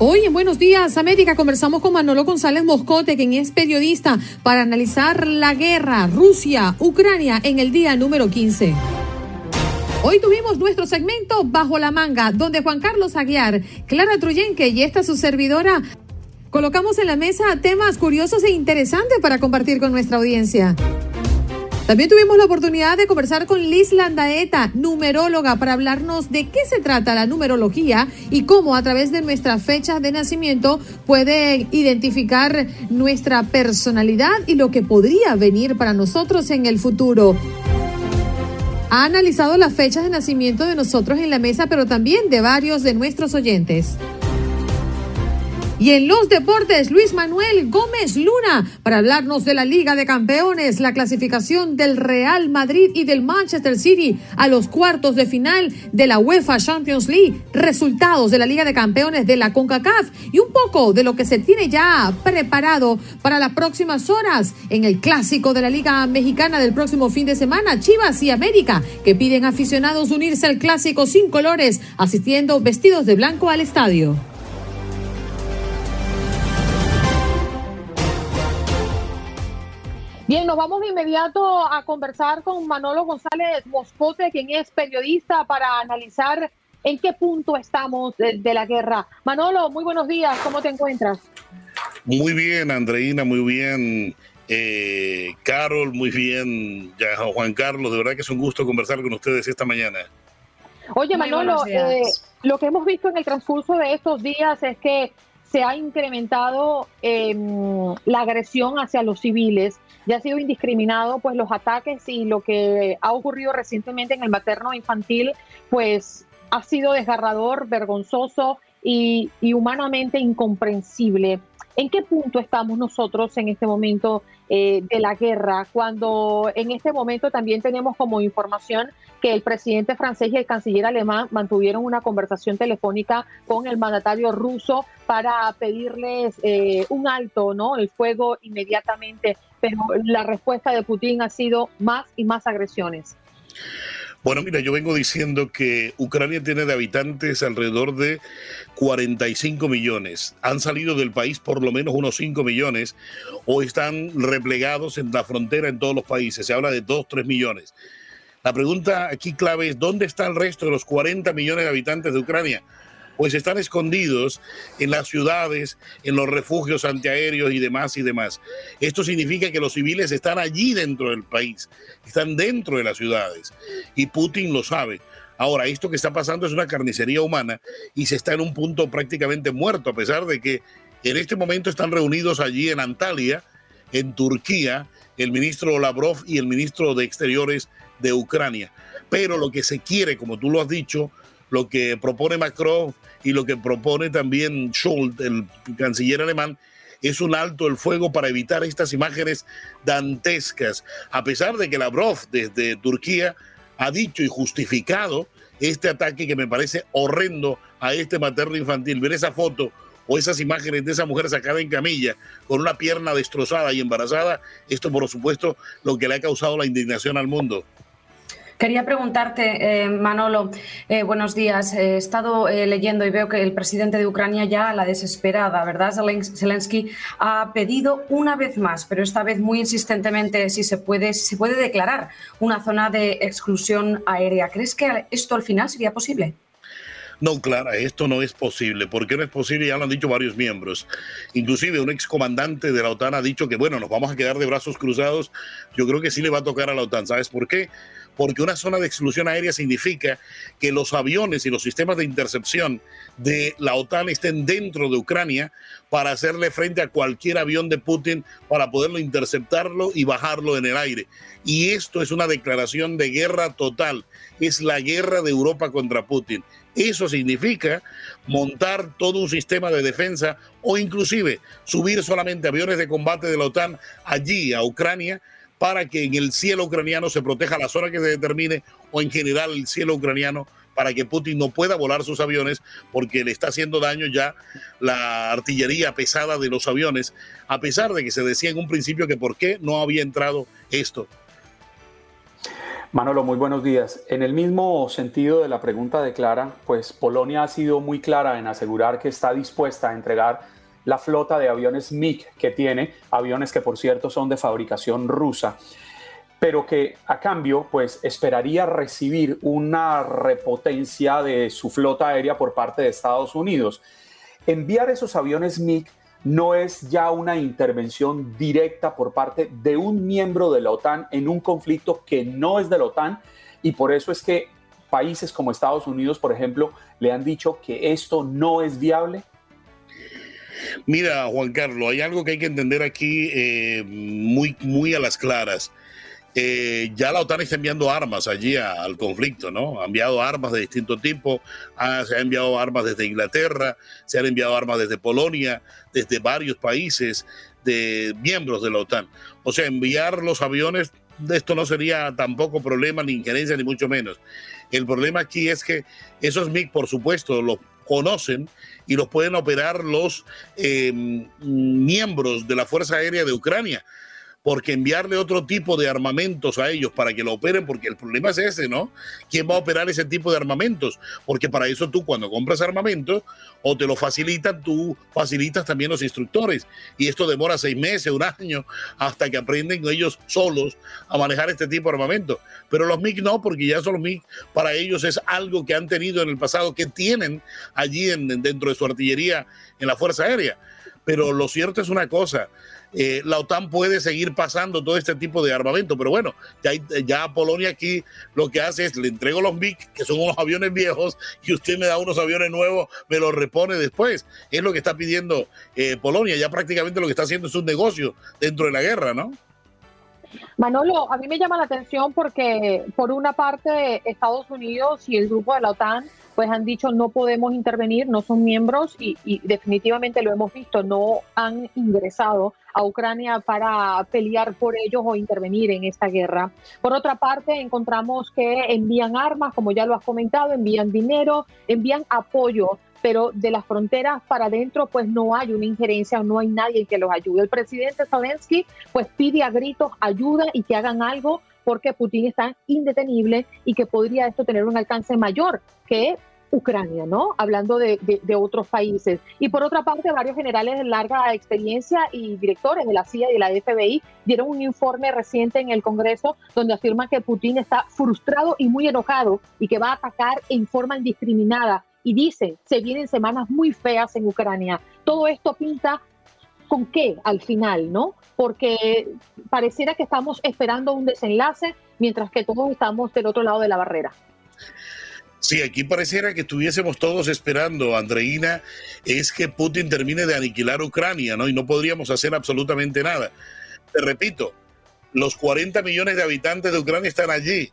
Hoy en Buenos Días América conversamos con Manolo González Moscote, quien es periodista, para analizar la guerra Rusia-Ucrania en el día número 15. Hoy tuvimos nuestro segmento Bajo la Manga, donde Juan Carlos Aguiar, Clara Truyenque y esta su servidora colocamos en la mesa temas curiosos e interesantes para compartir con nuestra audiencia. También tuvimos la oportunidad de conversar con Liz Landaeta, numeróloga, para hablarnos de qué se trata la numerología y cómo a través de nuestra fecha de nacimiento puede identificar nuestra personalidad y lo que podría venir para nosotros en el futuro. Ha analizado las fechas de nacimiento de nosotros en la mesa, pero también de varios de nuestros oyentes. Y en los deportes, Luis Manuel Gómez Luna, para hablarnos de la Liga de Campeones, la clasificación del Real Madrid y del Manchester City a los cuartos de final de la UEFA Champions League, resultados de la Liga de Campeones de la CONCACAF y un poco de lo que se tiene ya preparado para las próximas horas en el clásico de la Liga Mexicana del próximo fin de semana, Chivas y América, que piden aficionados unirse al clásico sin colores, asistiendo vestidos de blanco al estadio. Bien, nos vamos de inmediato a conversar con Manolo González Moscote, quien es periodista, para analizar en qué punto estamos de, la guerra. Manolo, muy buenos días, ¿cómo te encuentras? Muy bien, Andreina, muy bien. Eh, Carol, muy bien. Ya, Juan Carlos, de verdad que es un gusto conversar con ustedes esta mañana. Oye, Manolo, eh, lo que hemos visto en el transcurso de estos días es que se ha incrementado em, la agresión hacia los civiles ya ha sido indiscriminado pues los ataques y lo que ha ocurrido recientemente en el materno infantil pues ha sido desgarrador, vergonzoso y, humanamente incomprensible. ¿En qué punto estamos nosotros en este momento eh, de la guerra? Cuando en este momento también tenemos como información que el presidente francés y el canciller alemán mantuvieron una conversación telefónica con el mandatario ruso para pedirles eh, un alto, ¿no? El fuego inmediatamente, pero la respuesta de Putin ha sido más y más agresiones. Bueno, mira, yo vengo diciendo que Ucrania tiene de habitantes alrededor de 45 millones. Han salido del país por lo menos unos 5 millones o están replegados en la frontera en todos los países. Se habla de 2, 3 millones. La pregunta aquí clave es, ¿dónde está el resto de los 40 millones de habitantes de Ucrania? Pues están escondidos en las ciudades, en los refugios antiaéreos y demás y demás. Esto significa que los civiles están allí dentro del país, están dentro de las ciudades y Putin lo sabe. Ahora, esto que está pasando es una carnicería humana y se está en un punto prácticamente muerto, a pesar de que en este momento están reunidos allí en Antalya, en Turquía, el ministro Lavrov y el ministro de Exteriores de Ucrania. Pero lo que se quiere, como tú lo has dicho, lo que propone Macron y lo que propone también Scholz, el canciller alemán, es un alto el fuego para evitar estas imágenes dantescas, a pesar de que Lavrov desde Turquía ha dicho y justificado este ataque que me parece horrendo a este materno infantil. Ver esa foto o esas imágenes de esa mujer sacada en camilla con una pierna destrozada y embarazada, esto por supuesto lo que le ha causado la indignación al mundo. Quería preguntarte, eh, Manolo, eh, buenos días. He estado eh, leyendo y veo que el presidente de Ucrania ya a la desesperada, ¿verdad? Zelensky ha pedido una vez más, pero esta vez muy insistentemente, si se puede, si se puede declarar una zona de exclusión aérea. ¿Crees que esto al final sería posible? No, Clara, esto no es posible. ¿Por qué no es posible? Ya lo han dicho varios miembros. Inclusive un excomandante de la OTAN ha dicho que, bueno, nos vamos a quedar de brazos cruzados. Yo creo que sí le va a tocar a la OTAN. ¿Sabes por qué? Porque una zona de exclusión aérea significa que los aviones y los sistemas de intercepción de la OTAN estén dentro de Ucrania para hacerle frente a cualquier avión de Putin para poderlo interceptarlo y bajarlo en el aire. Y esto es una declaración de guerra total. Es la guerra de Europa contra Putin. Eso significa montar todo un sistema de defensa o inclusive subir solamente aviones de combate de la OTAN allí a Ucrania para que en el cielo ucraniano se proteja la zona que se determine o en general el cielo ucraniano para que Putin no pueda volar sus aviones porque le está haciendo daño ya la artillería pesada de los aviones, a pesar de que se decía en un principio que por qué no había entrado esto Manolo, muy buenos días. En el mismo sentido de la pregunta de Clara, pues Polonia ha sido muy clara en asegurar que está dispuesta a entregar la flota de aviones MiG que tiene, aviones que por cierto son de fabricación rusa, pero que a cambio pues esperaría recibir una repotencia de su flota aérea por parte de Estados Unidos. Enviar esos aviones MiG no es ya una intervención directa por parte de un miembro de la OTAN en un conflicto que no es de la OTAN y por eso es que países como Estados Unidos, por ejemplo, le han dicho que esto no es viable. Mira, Juan Carlos, hay algo que hay que entender aquí eh, muy, muy a las claras. Eh, ya la OTAN está enviando armas allí al conflicto, ¿no? Ha enviado armas de distinto tipo, se ha enviado armas desde Inglaterra, se han enviado armas desde Polonia, desde varios países de miembros de la OTAN. O sea, enviar los aviones, esto no sería tampoco problema ni injerencia, ni mucho menos. El problema aquí es que esos MiG, por supuesto, los conocen y los pueden operar los eh, miembros de la Fuerza Aérea de Ucrania porque enviarle otro tipo de armamentos a ellos para que lo operen, porque el problema es ese, ¿no? ¿Quién va a operar ese tipo de armamentos? Porque para eso tú cuando compras armamentos o te lo facilitan, tú facilitas también los instructores. Y esto demora seis meses, un año, hasta que aprenden ellos solos a manejar este tipo de armamento. Pero los MIG no, porque ya son los MIG, para ellos es algo que han tenido en el pasado, que tienen allí dentro de su artillería en la Fuerza Aérea. Pero lo cierto es una cosa, eh, la OTAN puede seguir pasando todo este tipo de armamento. Pero bueno, ya, ya Polonia aquí lo que hace es le entrego los MiG, que son unos aviones viejos, y usted me da unos aviones nuevos, me los repone después. Es lo que está pidiendo eh, Polonia. Ya prácticamente lo que está haciendo es un negocio dentro de la guerra, ¿no? Manolo, a mí me llama la atención porque por una parte Estados Unidos y el grupo de la OTAN pues han dicho no podemos intervenir, no son miembros y, definitivamente lo hemos visto, no han ingresado a Ucrania para pelear por ellos o intervenir en esta guerra. Por otra parte, encontramos que envían armas, como ya lo has comentado, envían dinero, envían apoyo pero de las fronteras para adentro pues no hay una injerencia, no hay nadie que los ayude. El presidente Zelensky pues pide a gritos ayuda y que hagan algo porque Putin está indetenible y que podría esto tener un alcance mayor que Ucrania, ¿no? Hablando de, de, otros países. Y por otra parte, varios generales de larga experiencia y directores de la CIA y de la FBI dieron un informe reciente en el Congreso donde afirman que Putin está frustrado y muy enojado y que va a atacar en forma indiscriminada. Y dicen, se vienen semanas muy feas en Ucrania. Todo esto pinta con qué al final, ¿no? Porque pareciera que estamos esperando un desenlace mientras que todos estamos del otro lado de la barrera. Sí, aquí pareciera que estuviésemos todos esperando, Andreina, es que Putin termine de aniquilar Ucrania, ¿no? Y no podríamos hacer absolutamente nada. Te repito, los 40 millones de habitantes de Ucrania están allí.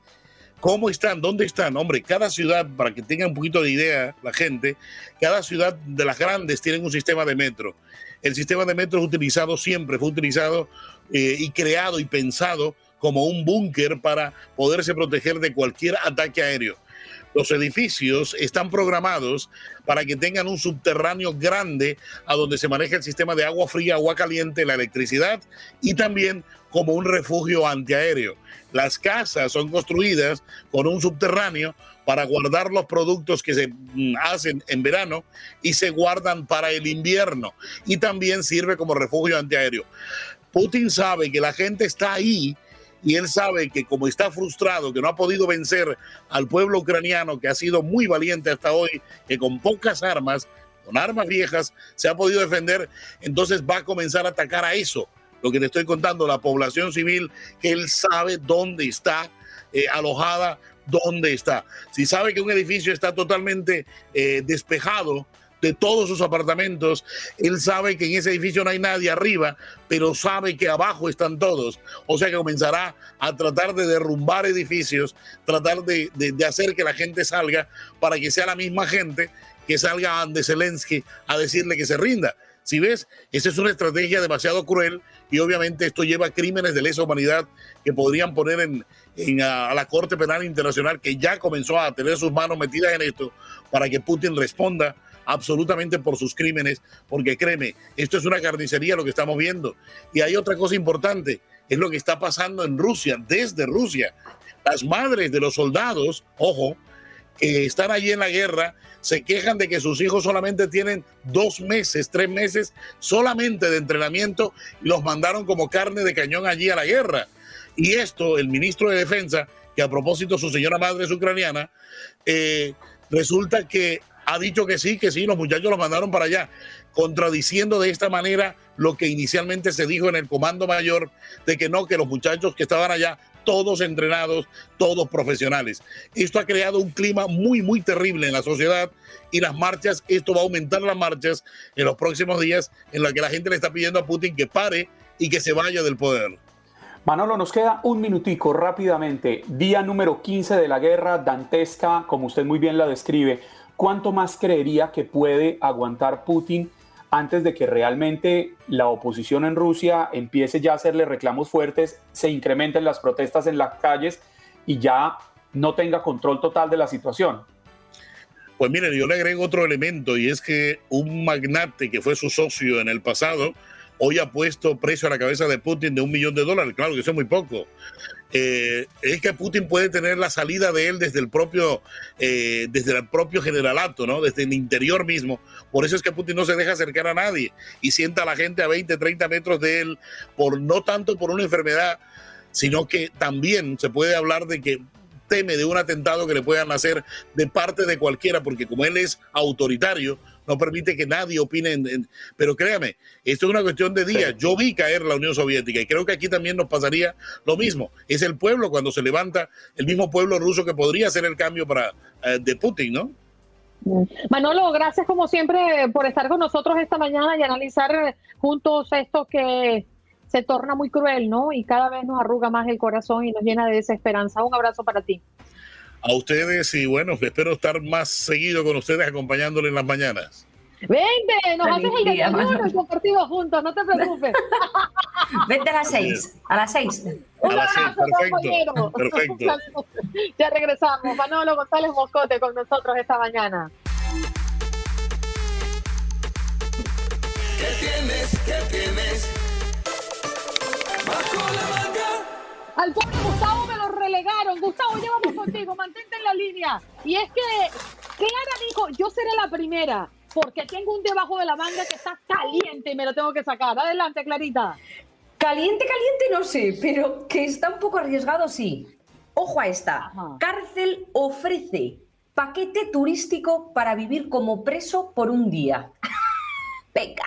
¿Cómo están? ¿Dónde están? Hombre, cada ciudad, para que tengan un poquito de idea la gente, cada ciudad de las grandes tienen un sistema de metro. El sistema de metro es utilizado siempre, fue utilizado eh, y creado y pensado como un búnker para poderse proteger de cualquier ataque aéreo. Los edificios están programados para que tengan un subterráneo grande a donde se maneja el sistema de agua fría, agua caliente, la electricidad y también como un refugio antiaéreo. Las casas son construidas con un subterráneo para guardar los productos que se mm, hacen en verano y se guardan para el invierno y también sirve como refugio antiaéreo. Putin sabe que la gente está ahí y él sabe que como está frustrado, que no ha podido vencer al pueblo ucraniano, que ha sido muy valiente hasta hoy, que con pocas armas, con armas viejas, se ha podido defender, entonces va a comenzar a atacar a eso. Lo que te estoy contando, la población civil, que él sabe dónde está eh, alojada, dónde está. Si sabe que un edificio está totalmente eh, despejado, de todos sus apartamentos. Él sabe que en ese edificio no hay nadie arriba, pero sabe que abajo están todos. O sea que comenzará a tratar de derrumbar edificios, tratar de, hacer que la gente salga para que sea la misma gente que salga ante Zelensky a decirle que se rinda. Si ves, esa es una estrategia demasiado cruel y obviamente esto lleva a crímenes de lesa humanidad que podrían poner en, a, la Corte Penal Internacional, que ya comenzó a tener sus manos metidas en esto, para que Putin responda absolutamente por sus crímenes, porque créeme, esto es una carnicería lo que estamos viendo. Y hay otra cosa importante, es lo que está pasando en Rusia, desde Rusia. Las madres de los soldados, ojo, que están allí en la guerra, se quejan de que sus hijos solamente tienen dos meses, tres meses solamente de entrenamiento y los mandaron como carne de cañón allí a la guerra. Y esto, el ministro de Defensa, que a propósito su señora madre es ucraniana, eh, resulta que ha dicho que sí, que sí, los muchachos los mandaron para allá, contradiciendo de esta manera lo que inicialmente se dijo en el comando mayor de que no, que los muchachos que estaban allá, todos entrenados, todos profesionales. Esto ha creado un clima muy, muy terrible en la sociedad y las marchas, esto va a aumentar las marchas en los próximos días en la que la gente le está pidiendo a Putin que pare y que se vaya del poder. Manolo, nos queda un minutico rápidamente. Día número 15 de la guerra dantesca, como usted muy bien la describe. ¿cuánto más creería que puede aguantar Putin antes de que realmente la oposición en Rusia empiece ya a hacerle reclamos fuertes, se incrementen las protestas en las calles y ya no tenga control total de la situación? Pues miren, yo le agrego otro elemento y es que un magnate que fue su socio en el pasado, hoy ha puesto precio a la cabeza de Putin de un millón de dólares. Claro que eso es muy poco. Eh, es que Putin puede tener la salida de él desde el propio, eh, desde el propio generalato, ¿no? Desde el interior mismo. Por eso es que Putin no se deja acercar a nadie y sienta a la gente a 20, 30 metros de él, por no tanto por una enfermedad, sino que también se puede hablar de que teme de un atentado que le puedan hacer de parte de cualquiera, porque como él es autoritario, no permite que nadie opine. pero créame, esto es una cuestión de días. Yo vi caer la Unión Soviética y creo que aquí también nos pasaría lo mismo. Es el pueblo cuando se levanta, el mismo pueblo ruso que podría hacer el cambio para eh, de Putin, ¿no? Manolo, gracias como siempre por estar con nosotros esta mañana y analizar juntos esto que se torna muy cruel, ¿no? Y cada vez nos arruga más el corazón y nos llena de desesperanza. Un abrazo para ti a ustedes y bueno, espero estar más seguido con ustedes acompañándole en las mañanas. Vente, nos haces el desayuno y compartimos juntos, no te preocupes. Vente a las seis, a las seis. Un abrazo, perfecto, perfecto. Ya regresamos. Manolo González Moscote con nosotros esta mañana. ¿Qué tienes? ¿Qué tienes? Bajo la manga. Al pobre Gustavo relegaron. Gustavo, llevamos contigo, mantente en la línea. Y es que Clara dijo, yo seré la primera, porque tengo un debajo de la manga que está caliente y me lo tengo que sacar. Adelante, Clarita. Caliente, caliente, no sé, pero que está un poco arriesgado, sí. Ojo a esta. Cárcel ofrece paquete turístico para vivir como preso por un día. Venga.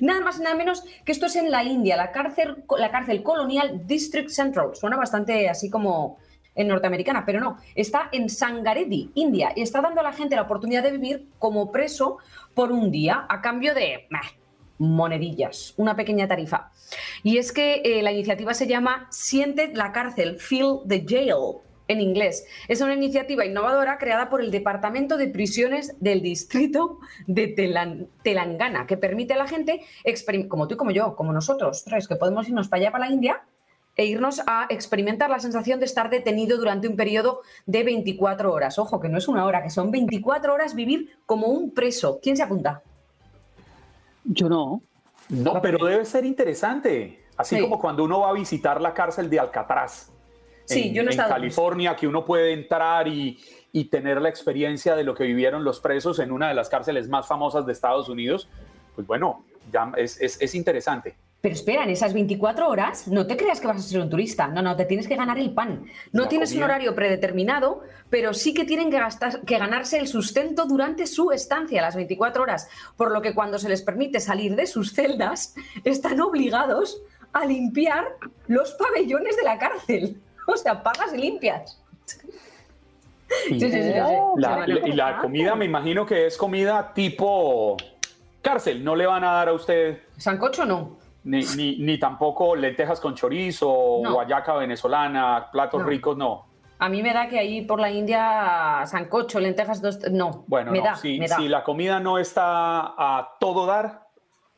Nada más y nada menos que esto es en la India, la cárcel, la cárcel colonial District Central. Suena bastante así como en norteamericana, pero no, está en Sangaredi, India, y está dando a la gente la oportunidad de vivir como preso por un día a cambio de monedillas, una pequeña tarifa. Y es que eh, la iniciativa se llama Siente la cárcel, Feel the Jail en inglés. Es una iniciativa innovadora creada por el Departamento de Prisiones del Distrito de Telangana, que permite a la gente, como tú y como yo, como nosotros, tres, que podemos irnos para allá, para la India, e irnos a experimentar la sensación de estar detenido durante un periodo de 24 horas. Ojo, que no es una hora, que son 24 horas vivir como un preso. ¿Quién se apunta? Yo no. No, pero debe ser interesante. Así como cuando uno va a visitar la cárcel de Alcatraz Sí, en, California, que uno puede entrar y, tener la experiencia de lo que vivieron los presos en una de las cárceles más famosas de Estados Unidos, pues bueno, ya es, interesante. Pero espera, en esas 24 horas no te creas que vas a ser un turista. No, no, te tienes que ganar el pan. No La tienes un comida. horario predeterminado, pero sí que tienen que, gastar, que ganarse el sustento durante su estancia, las 24 horas. Por lo que cuando se les permite salir de sus celdas, están obligados a limpiar los pabellones de la cárcel. O sea, pagas y limpias. Y, Sí, sí, sí, sí, sí. la, Sí, y la comida me imagino que es comida tipo cárcel. No le van a dar a usted Sancocho no. ni, ni, ni tampoco lentejas con chorizo, No. guayaca venezolana, platos No. ricos, no. A mí me da que ahí por la India, sancocho, lentejas, dos, no. Bueno, me no, da, si, me da. si la comida no está a todo dar,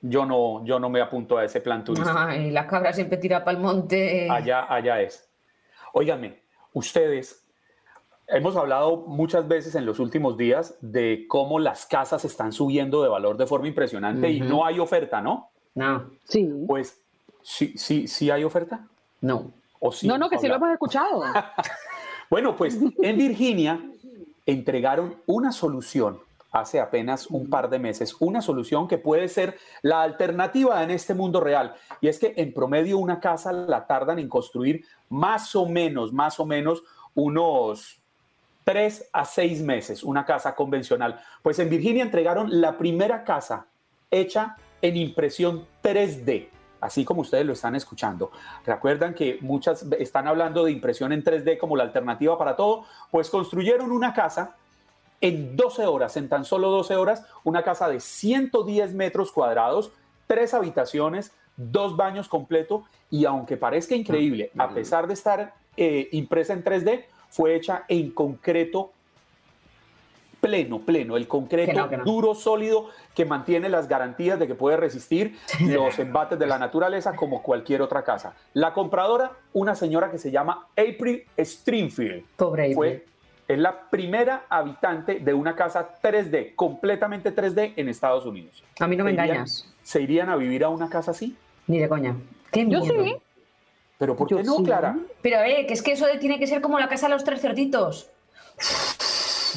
yo no, yo no me apunto a ese plan turístico. Ay, la cabra siempre tira para el monte. Allá, allá es. Óigame, ustedes, hemos hablado muchas veces en los últimos días de cómo las casas están subiendo de valor de forma impresionante y no hay oferta, ¿no? No, Sí. Pues sí, sí, sí hay oferta. no. ¿O sí? no, no, que sí lo hemos escuchado. Bueno, pues en Virginia entregaron una solución hace apenas un par de meses, una solución que puede ser la alternativa en este mundo real. Y es que en promedio una casa la tardan en construir más o menos, más o menos unos tres a seis meses, una casa convencional. Pues en Virginia entregaron la primera casa hecha en impresión 3D, así como ustedes lo están escuchando. Recuerdan que muchas están hablando de impresión en 3D como la alternativa para todo, pues construyeron una casa en 12 horas, en tan solo 12 horas, una casa de 110 metros cuadrados, tres habitaciones, dos baños completo y aunque parezca increíble, a pesar de estar eh, impresa en 3D, fue hecha en concreto pleno, pleno, el concreto Que no, que no. duro, sólido, que mantiene las garantías de que puede resistir los embates de la naturaleza como cualquier otra casa. La compradora, una señora que se llama April Stringfield, Pobre fue, April. Es la primera habitante de una casa 3D, completamente 3D en Estados Unidos. A mí no me ¿Se irían- engañas. ¿Se irían a vivir a una casa así? Ni de coña. Qué Yo miedo. sí. ¿Pero por Yo qué no, sí. Clara? Pero eh, que es que eso de- tiene que ser como la casa de los tres cerditos.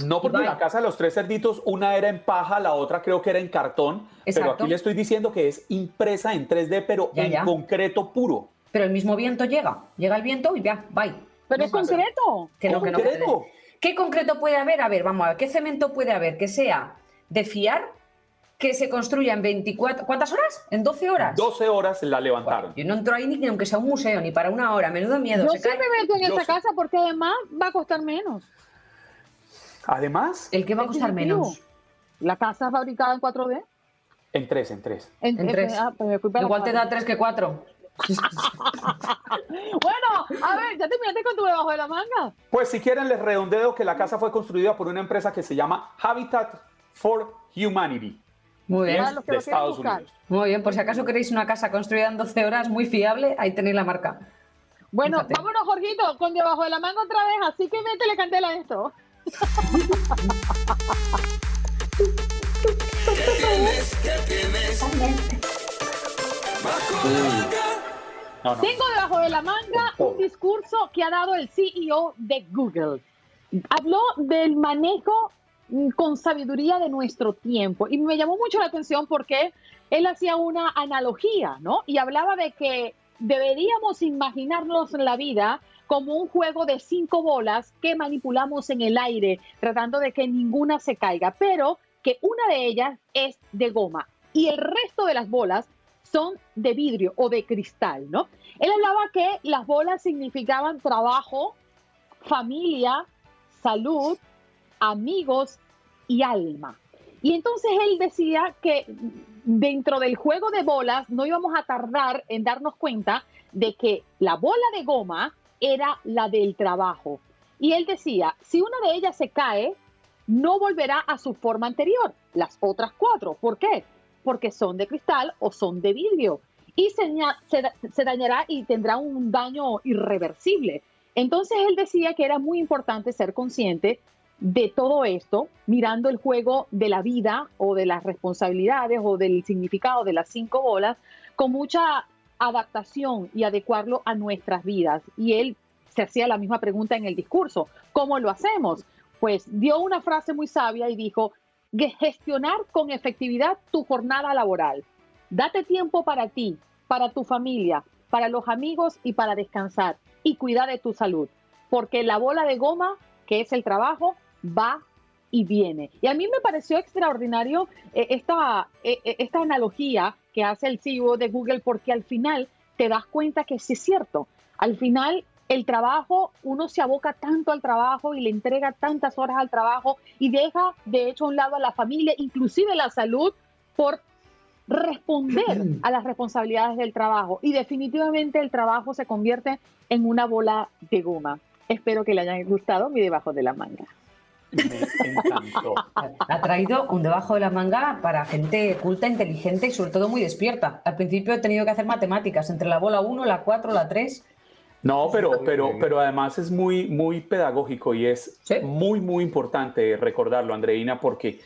No, porque la casa de los tres cerditos, una era en paja, la otra creo que era en cartón, pero Exacto. aquí le estoy diciendo que es impresa en 3D, pero Ya, en ya. concreto puro. Pero el mismo viento llega. Llega el viento y ya, bye. Pero es concreto. Que no, que no, que ¿Concreto? no. ¿Qué concreto puede haber? A ver, vamos a ver. ¿Qué cemento puede haber que sea de fiar, que se construya en 24... ¿Cuántas horas? ¿En 12 horas? 12 horas la levantaron. Yo no entro ahí ni aunque sea un museo, ni para una hora. Menudo miedo. Yo se sí cae. me meto en Yo esa sí. casa porque además va a costar menos. Además, ¿El que va a costar menos? La casa fabricada en 4D. en tres, en tres. En, En tres. ah, pues Igual te da cuatro. 3 que 4. Bueno, a ver, ya terminaste con tu debajo de la manga. Pues si quieren les redondeo que la casa fue construida por una empresa que se llama Habitat for Humanity. Muy bien. Es que de Estados buscar. Unidos. Muy bien, por si acaso queréis una casa construida en 12 horas muy fiable, ahí tenéis la marca. Bueno, Fíjate. vámonos, Jorgito, con debajo de la manga otra vez, así que métele candela a esto. No, no. Tengo debajo de la manga un discurso que ha dado el CEO de Google. Habló del manejo mm, con sabiduría de nuestro tiempo y me llamó mucho la atención porque él hacía una analogía, ¿no? Y hablaba de que deberíamos imaginarnos la vida como un juego de cinco bolas que manipulamos en el aire, tratando de que ninguna se caiga, pero que una de ellas es de goma y el resto de las bolas son de vidrio o de cristal, ¿no? Él hablaba que las bolas significaban trabajo, familia, salud, amigos y alma. Y entonces él decía que dentro del juego de bolas no íbamos a tardar en darnos cuenta de que la bola de goma era la del trabajo. Y él decía, si una de ellas se cae, no volverá a su forma anterior, las otras cuatro. ¿Por qué? Porque son de cristal o son de vidrio. Y se, ña- se da- se dañará y tendrá un daño irreversible. Entonces él decía que era muy importante ser consciente de todo esto, mirando el juego de la vida o de las responsabilidades o del significado de las cinco bolas, con mucha adaptación y adecuarlo a nuestras vidas. Y él se hacía la misma pregunta en el discurso, ¿cómo lo hacemos? Pues dio una frase muy sabia y dijo, "Ge- gestionar con efectividad tu jornada laboral. Date tiempo para ti, para tu familia, para los amigos y para descansar y cuidar de tu salud. Porque la bola de goma, que es el trabajo, va y viene. Y a mí me pareció extraordinario eh, esta, eh, eh, esta analogía que hace el CEO de Google porque al final te das cuenta que sí es cierto. Al final el trabajo, uno se aboca tanto al trabajo y le entrega tantas horas al trabajo y deja de hecho a un lado a la familia, inclusive la salud, por responder a las responsabilidades del trabajo. Y definitivamente el trabajo se convierte en una bola de goma. Espero que le hayan gustado mi debajo de la manga. Me encantó. Ha traído un debajo de la manga para gente culta, inteligente y sobre todo muy despierta. Al principio he tenido que hacer matemáticas entre la bola 1, la 4, la 3. No, pero, pero, pero además es muy, muy pedagógico y es muy, muy importante recordarlo, Andreina, porque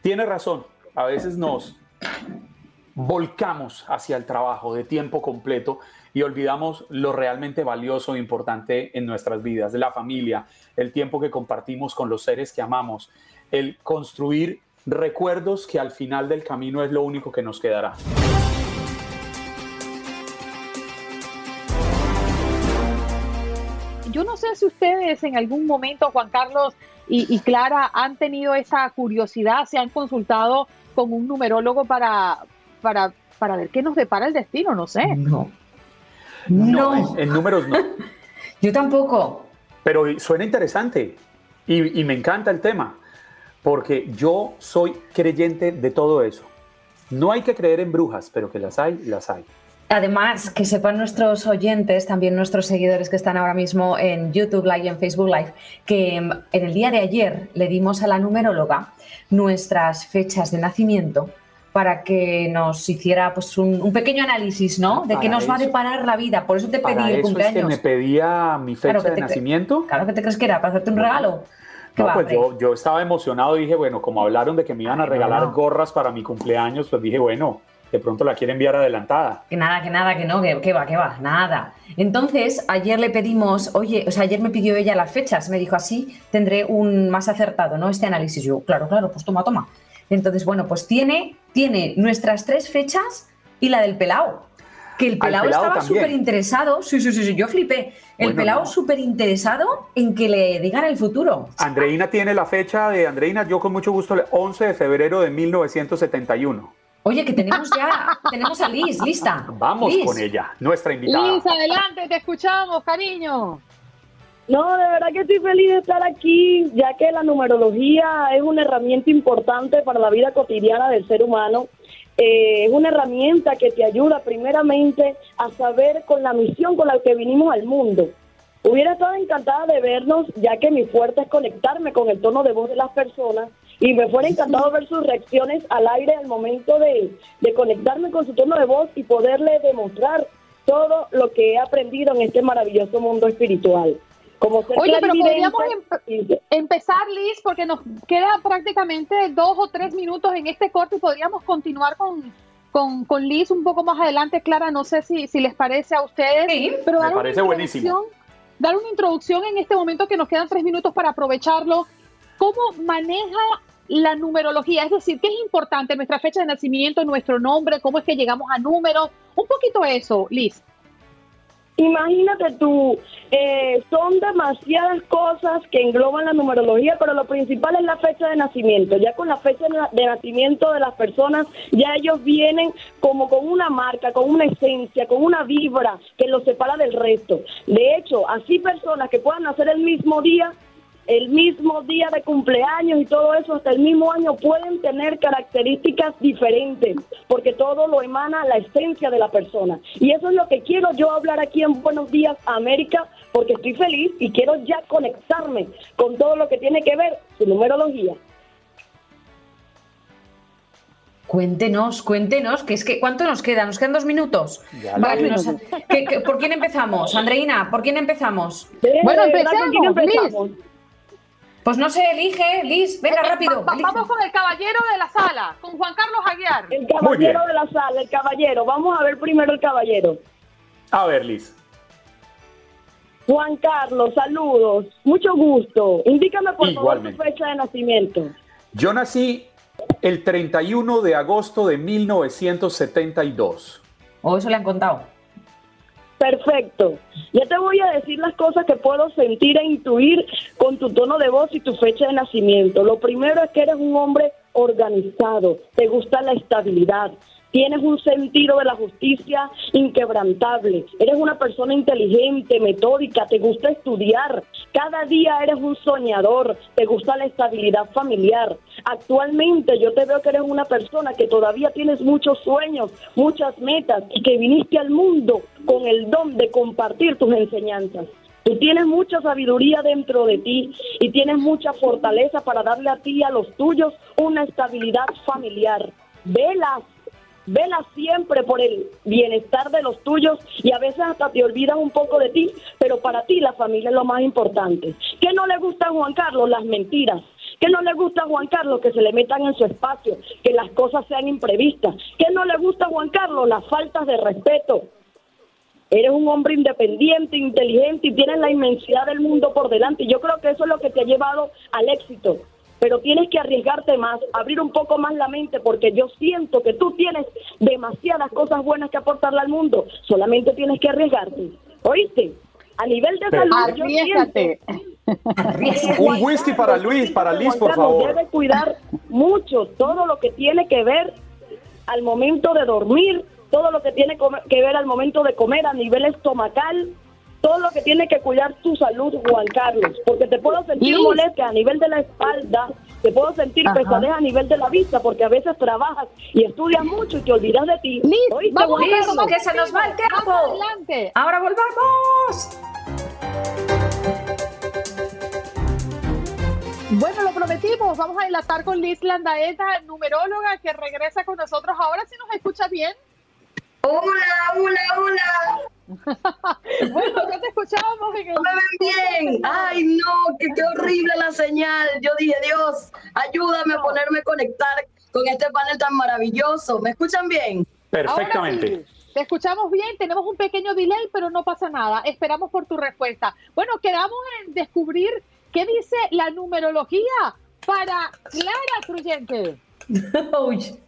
tiene razón. A veces nos volcamos hacia el trabajo de tiempo completo y olvidamos lo realmente valioso e importante en nuestras vidas, la familia, el tiempo que compartimos con los seres que amamos, el construir recuerdos que al final del camino es lo único que nos quedará. Yo no sé si ustedes en algún momento, Juan Carlos y, Clara, han tenido esa curiosidad, se han consultado con un numerólogo para, para, para ver qué nos depara el destino, no sé. No. No, En, números no. Yo tampoco. Pero suena interesante y, me encanta el tema, porque yo soy creyente de todo eso. No hay que creer en brujas, pero que las hay, las hay. Además, que sepan nuestros oyentes, también nuestros seguidores que están ahora mismo en YouTube Live y en Facebook Live, que en el día de ayer le dimos a la numeróloga nuestras fechas de nacimiento para que nos hiciera pues un, pequeño análisis, ¿no? De qué nos va a deparar la vida. Por eso te pedí el cumpleaños. Es que me pedía mi fecha de nacimiento. Claro que te crees que era para hacerte un regalo. No, pues yo, yo, estaba emocionado y dije, bueno, como hablaron de que me iban a regalar gorras para mi cumpleaños, pues dije, bueno, de pronto la quiere enviar adelantada. Que nada, que nada, que no, que, va, que va, nada. Entonces, ayer le pedimos, oye, o sea, ayer me pidió ella las fechas, me dijo así, tendré un más acertado, ¿no? Este análisis. Yo, claro, claro, pues toma, toma. Entonces, bueno, pues tiene, tiene nuestras tres fechas y la del pelao. Que el pelao, estaba súper interesado. Sí, sí, sí, yo flipé. El pelao súper interesado en que le digan el futuro. Andreina tiene la fecha de Andreina, yo con mucho gusto, 11 de febrero de 1971. Oye, que tenemos ya, tenemos a Liz, lista. Vamos con ella, nuestra invitada. Liz, adelante, te escuchamos, cariño. No, de verdad que estoy feliz de estar aquí, ya que la numerología es una herramienta importante para la vida cotidiana del ser humano. Eh, es una herramienta que te ayuda primeramente a saber con la misión con la que vinimos al mundo. Hubiera estado encantada de vernos, ya que mi fuerte es conectarme con el tono de voz de las personas y me fuera encantado ver sus reacciones al aire al momento de, de conectarme con su tono de voz y poderle demostrar todo lo que he aprendido en este maravilloso mundo espiritual. Oye, pero podríamos empezar, Liz, porque nos queda prácticamente dos o tres minutos en este corte y podríamos continuar con, con, Liz un poco más adelante. Clara, no sé si, si les parece a ustedes. Sí, pero me parece buenísimo. Dar una introducción en este momento que nos quedan tres minutos para aprovecharlo. ¿Cómo maneja la numerología? Es decir, ¿qué es importante? Nuestra fecha de nacimiento, nuestro nombre, cómo es que llegamos a números. Un poquito eso, Liz. Imagínate tú, eh, son demasiadas cosas que engloban la numerología, pero lo principal es la fecha de nacimiento. Ya con la fecha de nacimiento de las personas, ya ellos vienen como con una marca, con una esencia, con una vibra que los separa del resto. De hecho, así personas que puedan nacer el mismo día, el mismo día de cumpleaños y todo eso hasta el mismo año pueden tener características diferentes, porque todo lo emana la esencia de la persona. Y eso es lo que quiero yo hablar aquí en Buenos Días América, porque estoy feliz y quiero ya conectarme con todo lo que tiene que ver su numerología. Cuéntenos, cuéntenos, que es que ¿cuánto nos queda? Nos quedan dos minutos. por quién empezamos? Andreina, ¿por quién empezamos? bueno, empezamos. Pues no se elige, Liz, venga rápido. vamos con el caballero de la sala, con Juan Carlos Aguiar. El caballero de la sala, el caballero. Vamos a ver primero el caballero. A ver, Liz. Juan Carlos, saludos. Mucho gusto. Indícame por favor tu fecha de nacimiento. Yo nací el 31 de agosto de 1972. ¿O eso le han contado? Perfecto. Ya te voy a decir las cosas que puedo sentir e intuir con tu tono de voz y tu fecha de nacimiento. Lo primero es que eres un hombre organizado, te gusta la estabilidad, Tienes un sentido de la justicia inquebrantable. Eres una persona inteligente, metódica, te gusta estudiar. Cada día eres un soñador, te gusta la estabilidad familiar. Actualmente yo te veo que eres una persona que todavía tienes muchos sueños, muchas metas y que viniste al mundo con el don de compartir tus enseñanzas. Tú tienes mucha sabiduría dentro de ti y tienes mucha fortaleza para darle a ti y a los tuyos una estabilidad familiar. Velas Vela siempre por el bienestar de los tuyos y a veces hasta te olvidas un poco de ti, pero para ti la familia es lo más importante. ¿Qué no le gusta a Juan Carlos? Las mentiras. ¿Qué no le gusta a Juan Carlos? Que se le metan en su espacio, que las cosas sean imprevistas. ¿Qué no le gusta a Juan Carlos? Las faltas de respeto. Eres un hombre independiente, inteligente y tienes la inmensidad del mundo por delante. Yo creo que eso es lo que te ha llevado al éxito pero tienes que arriesgarte más, abrir un poco más la mente, porque yo siento que tú tienes demasiadas cosas buenas que aportarle al mundo, solamente tienes que arriesgarte. ¿Oíste? A nivel de salud, yo un whisky para Luis, para Liz, por favor. Debe cuidar mucho todo lo que tiene que ver al momento de dormir, todo lo que tiene que ver al momento de comer a nivel estomacal, todo lo que tiene que cuidar tu salud, Juan Carlos, porque te puedo sentir molestia a nivel de la espalda, te puedo sentir pesadez a nivel de la vista, porque a veces trabajas y estudias mucho y te olvidas de ti. Liz, vamos a que se nos va el tiempo. Adelante. Ahora volvamos. Bueno, lo prometimos. Vamos a enlatar con Liz Landaeta, numeróloga, que regresa con nosotros. Ahora si nos escucha bien. Hola, hola, hola. bueno, ya te escuchábamos. En ¿No me ven bien? Ay, no, qué, qué horrible la señal. Yo dije, Dios, ayúdame a ponerme a conectar con este panel tan maravilloso. ¿Me escuchan bien? Perfectamente. Te escuchamos bien, tenemos un pequeño delay, pero no pasa nada. Esperamos por tu respuesta. Bueno, quedamos en descubrir qué dice la numerología para Clara Cruyente.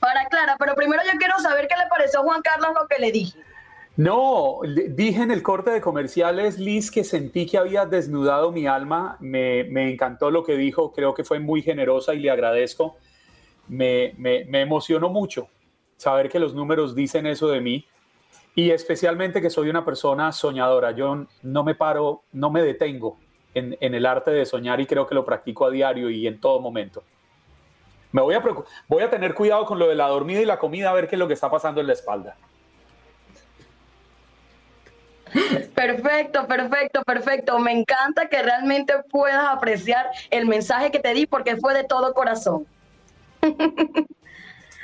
Para Clara, pero primero yo quiero saber qué le pareció a Juan Carlos lo que le dije. No, dije en el corte de comerciales, Liz, que sentí que había desnudado mi alma. Me, encantó lo que dijo, creo que fue muy generosa y le agradezco. Me, me, emocionó mucho saber que los números dicen eso de mí y especialmente que soy una persona soñadora. Yo no me paro, no me detengo en, en el arte de soñar y creo que lo practico a diario y en todo momento. Me voy a, voy a tener cuidado con lo de la dormida y la comida, a ver qué es lo que está pasando en la espalda. Perfecto, perfecto, perfecto. Me encanta que realmente puedas apreciar el mensaje que te di porque fue de todo corazón.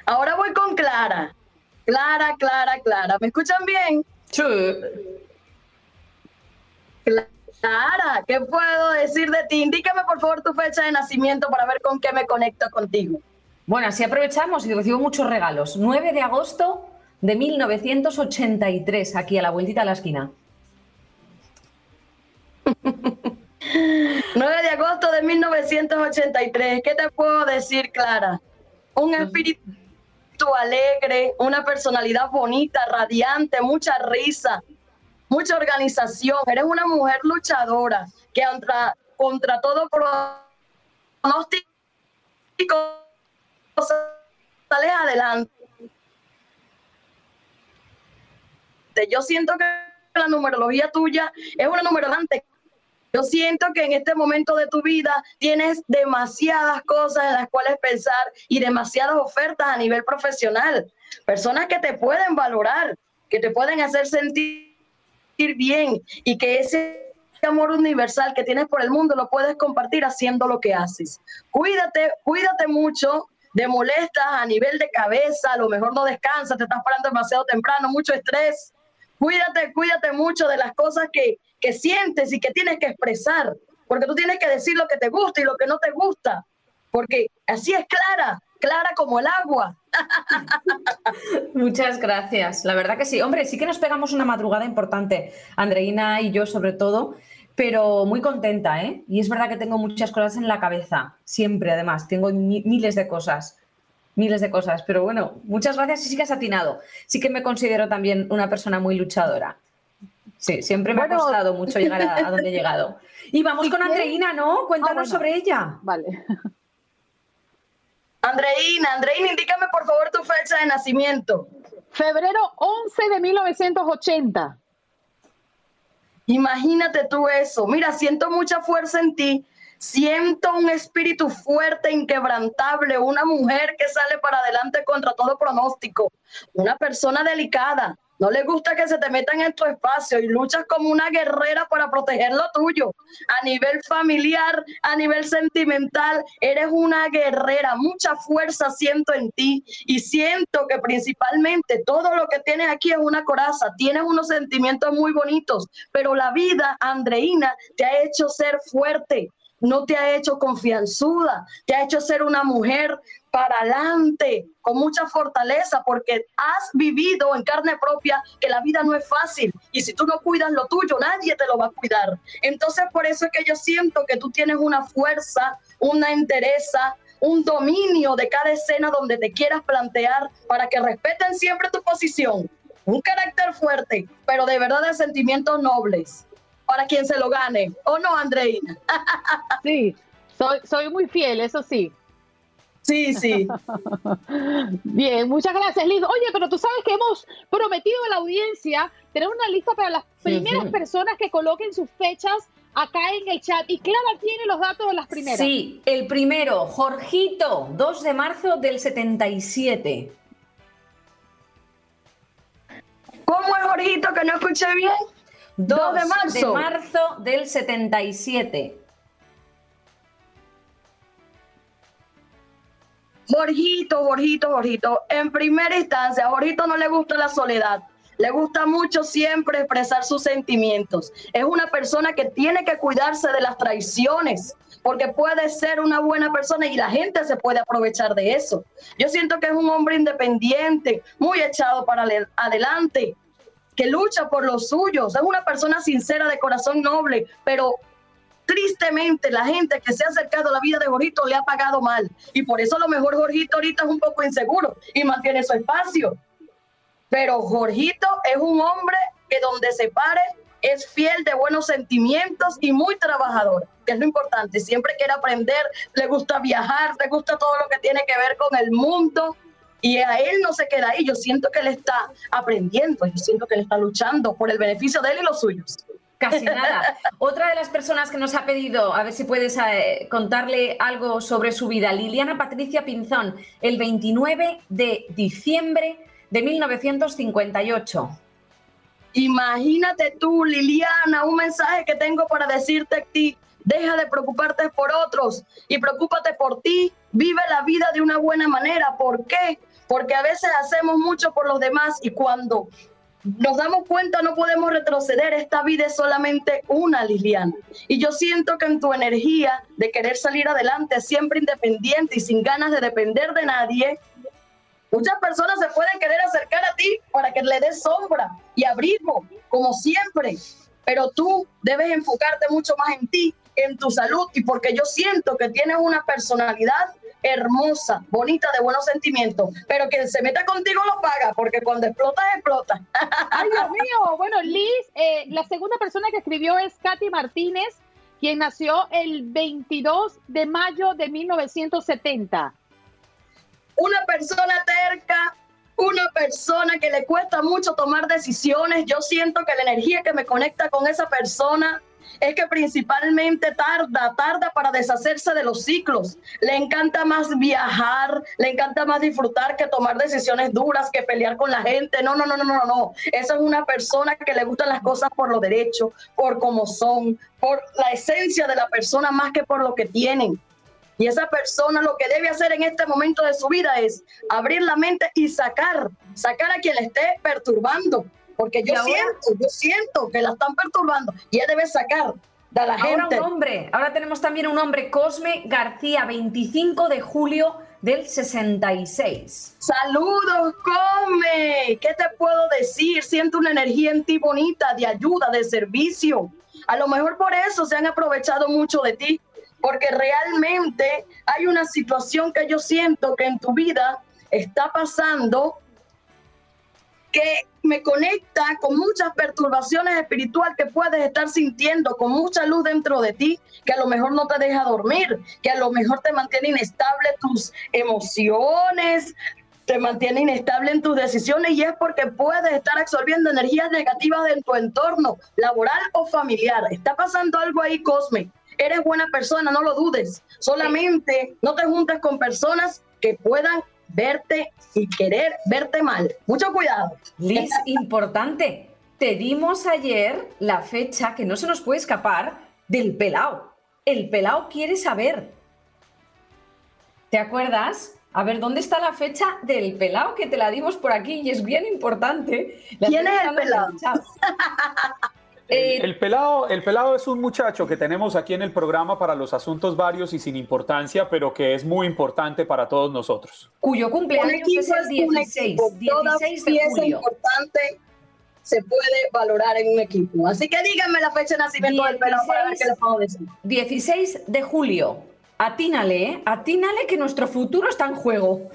Ahora voy con Clara. Clara, Clara, Clara. ¿Me escuchan bien? Sí. Clara, ¿qué puedo decir de ti? Indícame por favor tu fecha de nacimiento para ver con qué me conecto contigo. Bueno, así aprovechamos y recibo muchos regalos. 9 de agosto de 1983, aquí a la vueltita de la esquina. 9 de agosto de 1983. ¿Qué te puedo decir, Clara? Un espíritu alegre, una personalidad bonita, radiante, mucha risa, mucha organización, eres una mujer luchadora que contra, contra todo pronóstico sales adelante. Yo siento que la numerología tuya es una numerolante. Yo siento que en este momento de tu vida tienes demasiadas cosas en las cuales pensar y demasiadas ofertas a nivel profesional. Personas que te pueden valorar, que te pueden hacer sentir bien y que ese amor universal que tienes por el mundo lo puedes compartir haciendo lo que haces. Cuídate, cuídate mucho de molestas a nivel de cabeza, a lo mejor no descansas, te estás parando demasiado temprano, mucho estrés. Cuídate, cuídate mucho de las cosas que, que sientes y que tienes que expresar, porque tú tienes que decir lo que te gusta y lo que no te gusta, porque así es clara, clara como el agua. Muchas gracias. La verdad que sí. Hombre, sí que nos pegamos una madrugada importante, Andreina y yo sobre todo, pero muy contenta, ¿eh? Y es verdad que tengo muchas cosas en la cabeza, siempre además, tengo miles de cosas. miles de cosas, pero bueno, muchas gracias y sí que has atinado. Sí que me considero también una persona muy luchadora. Sí, siempre me ha costado mucho llegar a, donde he llegado. Y vamos con Andreina, ¿no? Cuéntanos Ah, sobre ella. Vale. Andreina, Andreina, indícame por favor tu fecha de nacimiento. Febrero 11 de 1980. Imagínate tú eso. Mira, siento mucha fuerza en ti. Siento un espíritu fuerte, inquebrantable, una mujer que sale para adelante contra todo pronóstico, una persona delicada. No le gusta que se te metan en tu espacio y luchas como una guerrera para proteger lo tuyo. A nivel familiar, a nivel sentimental, eres una guerrera. Mucha fuerza siento en ti y siento que principalmente todo lo que tienes aquí es una coraza. Tienes unos sentimientos muy bonitos, pero la vida, Andreina, te ha hecho ser fuerte no te ha hecho confianzuda, te ha hecho ser una mujer para adelante, con mucha fortaleza, porque has vivido en carne propia que la vida no es fácil y si tú no cuidas lo tuyo, nadie te lo va a cuidar. Entonces, por eso es que yo siento que tú tienes una fuerza, una entereza, un dominio de cada escena donde te quieras plantear para que respeten siempre tu posición. Un carácter fuerte, pero de verdad de sentimientos nobles para quien se lo gane. ¿O no, Andreina? Sí, soy, soy muy fiel, eso sí. Sí, sí. Bien, muchas gracias, Liz. Oye, pero tú sabes que hemos prometido a la audiencia tener una lista para las primeras personas que coloquen sus fechas acá en el chat. Y Clara tiene los datos de las primeras. Sí, el primero, Jorgito, 2 de marzo del 77. ¿Cómo es, Jorgito, que no escuché bien? 2 de marzo. de marzo del 77. Jorgito, Jorgito, Jorgito. En primera instancia, a Jorgito no le gusta la soledad. Le gusta mucho siempre expresar sus sentimientos. Es una persona que tiene que cuidarse de las traiciones, porque puede ser una buena persona y la gente se puede aprovechar de eso. Yo siento que es un hombre independiente, muy echado para adelante, que lucha por los suyos. Es una persona sincera, de corazón noble, pero tristemente la gente que se ha acercado a la vida de Jorgito le ha pagado mal. Y por eso a lo mejor Jorgito ahorita es un poco inseguro y mantiene su espacio. Pero Jorgito es un hombre que donde se pare es fiel de buenos sentimientos y muy trabajador, que es lo importante. Siempre quiere aprender, le gusta viajar, le gusta todo lo que tiene que ver con el mundo. Y a él no se queda ahí. Yo siento que él está aprendiendo, yo siento que él está luchando por el beneficio de él y los suyos. Casi nada. Otra de las personas que nos ha pedido, a ver si puedes eh, contarle algo sobre su vida, Liliana Patricia Pinzón, el 29 de diciembre de 1958. Imagínate tú, Liliana, un mensaje que tengo para decirte a ti. Deja de preocuparte por otros y preocúpate por ti. Vive la vida de una buena manera. ¿Por qué? Porque a veces hacemos mucho por los demás y cuando nos damos cuenta no podemos retroceder. Esta vida es solamente una, Liliana. Y yo siento que en tu energía de querer salir adelante, siempre independiente y sin ganas de depender de nadie, Muchas personas se pueden querer acercar a ti para que le des sombra y abrigo, como siempre. Pero tú debes enfocarte mucho más en ti, en tu salud, y porque yo siento que tienes una personalidad hermosa, bonita, de buenos sentimientos. Pero quien se meta contigo lo paga, porque cuando explotas, explota. Ay, Dios mío. Bueno, Liz, eh, la segunda persona que escribió es Katy Martínez, quien nació el 22 de mayo de 1970. una persona terca, una persona que le cuesta mucho tomar decisiones. Yo siento que la energía que me conecta con esa persona es que principalmente tarda, tarda para deshacerse de los ciclos. Le encanta más viajar, le encanta más disfrutar que tomar decisiones duras, que pelear con la gente. No, no, no, no, no, no. Esa es una persona que le gustan las cosas por lo derecho, por cómo son, por la esencia de la persona más que por lo que tienen. Y esa persona lo que debe hacer en este momento de su vida es abrir la mente y sacar, sacar a quien le esté perturbando. Porque yo ¿Y ahora? siento, yo siento que la están perturbando y ella debe sacar de la Ahora gente. un hombre, ahora tenemos también un hombre, Cosme García, 25 de julio del 66. Saludos, come. ¿Qué te puedo decir? Siento una energía en ti bonita, de ayuda, de servicio. A lo mejor por eso se han aprovechado mucho de ti. porque realmente hay una situación que yo siento que en tu vida está pasando que me conecta con muchas perturbaciones espirituales que puedes estar sintiendo, con mucha luz dentro de ti, que a lo mejor no te deja dormir, que a lo mejor te mantiene inestable tus emociones, te mantiene inestable en tus decisiones y es porque puedes estar absorbiendo energías negativas de tu entorno, laboral o familiar. Está pasando algo ahí, Cosme. Eres buena persona, no lo dudes. Solamente no te juntes con personas que puedan verte y querer verte mal. Mucho cuidado. Liz, importante. Te dimos ayer la fecha que no se nos puede escapar del pelao. El pelao quiere saber. ¿Te acuerdas? A ver, ¿dónde está la fecha del pelao que te la dimos por aquí? Y es bien importante. ¿Quién es el pelao? Eh, el, pelado, el pelado es un muchacho que tenemos aquí en el programa para los asuntos varios y sin importancia, pero que es muy importante para todos nosotros. Cuyo cumpleaños es el 16, 16 de julio. importante se puede valorar en un equipo. Así que díganme la fecha de nacimiento del pelado para ver qué les puedo decir. 16 de julio. Atínale, ¿eh? Atínale que nuestro futuro está en juego.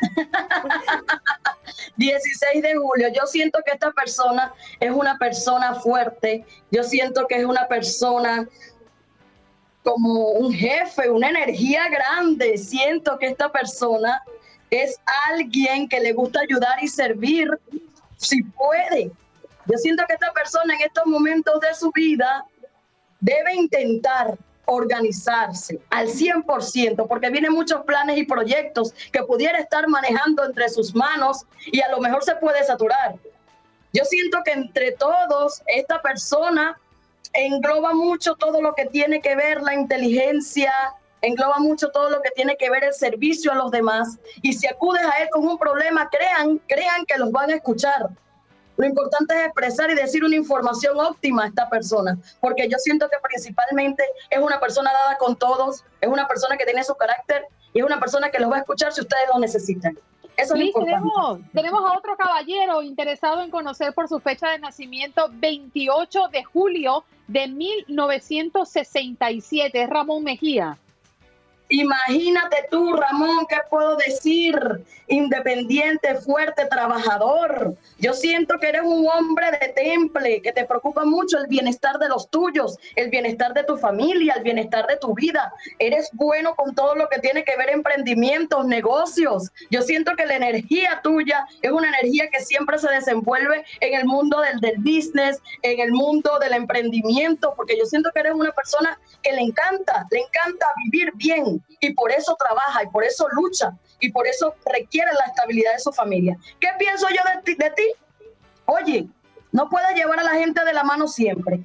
16 de julio. Yo siento que esta persona es una persona fuerte. Yo siento que es una persona como un jefe, una energía grande. Siento que esta persona es alguien que le gusta ayudar y servir si puede. Yo siento que esta persona en estos momentos de su vida debe intentar organizarse al 100%, porque vienen muchos planes y proyectos que pudiera estar manejando entre sus manos y a lo mejor se puede saturar. Yo siento que entre todos, esta persona engloba mucho todo lo que tiene que ver la inteligencia, engloba mucho todo lo que tiene que ver el servicio a los demás. Y si acudes a él con un problema, crean, crean que los van a escuchar. Lo importante es expresar y decir una información óptima a esta persona, porque yo siento que principalmente es una persona dada con todos, es una persona que tiene su carácter y es una persona que los va a escuchar si ustedes lo necesitan. Eso es importante. Tenemos, tenemos a otro caballero interesado en conocer por su fecha de nacimiento, 28 de julio de 1967, es Ramón Mejía. Imagínate tú, Ramón, ¿qué puedo decir? Independiente, fuerte, trabajador. Yo siento que eres un hombre de temple, que te preocupa mucho el bienestar de los tuyos, el bienestar de tu familia, el bienestar de tu vida. Eres bueno con todo lo que tiene que ver emprendimientos, negocios. Yo siento que la energía tuya es una energía que siempre se desenvuelve en el mundo del, del business, en el mundo del emprendimiento, porque yo siento que eres una persona que le encanta, le encanta vivir bien y por eso trabaja y por eso lucha y por eso requiere la estabilidad de su familia. ¿Qué pienso yo de ti? De ti? Oye, no puedes llevar a la gente de la mano siempre.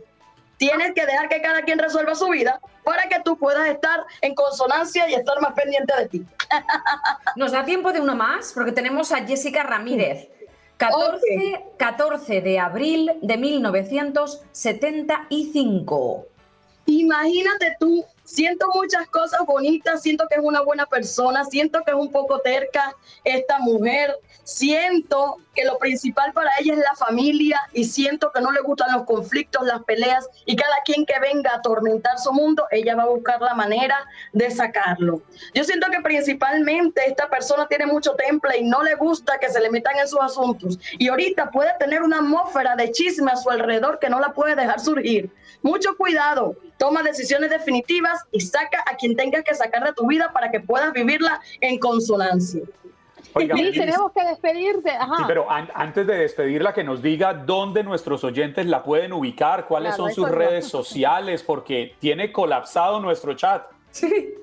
Tienes que dejar que cada quien resuelva su vida para que tú puedas estar en consonancia y estar más pendiente de ti. Nos da tiempo de uno más porque tenemos a Jessica Ramírez. 14, 14 de abril de 1975. Imagínate tú Siento muchas cosas bonitas, siento que es una buena persona, siento que es un poco terca esta mujer, siento que lo principal para ella es la familia y siento que no le gustan los conflictos, las peleas y cada quien que venga a atormentar su mundo, ella va a buscar la manera de sacarlo. Yo siento que principalmente esta persona tiene mucho temple y no le gusta que se le metan en sus asuntos y ahorita puede tener una atmósfera de chisme a su alrededor que no la puede dejar surgir. Mucho cuidado, toma decisiones definitivas y saca a quien tengas que sacar de tu vida para que puedas vivirla en consonancia. sí, tenemos que despedirte. Sí, pero antes de despedirla, que nos diga dónde nuestros oyentes la pueden ubicar, cuáles son sus redes sociales, porque tiene colapsado nuestro chat. Sí.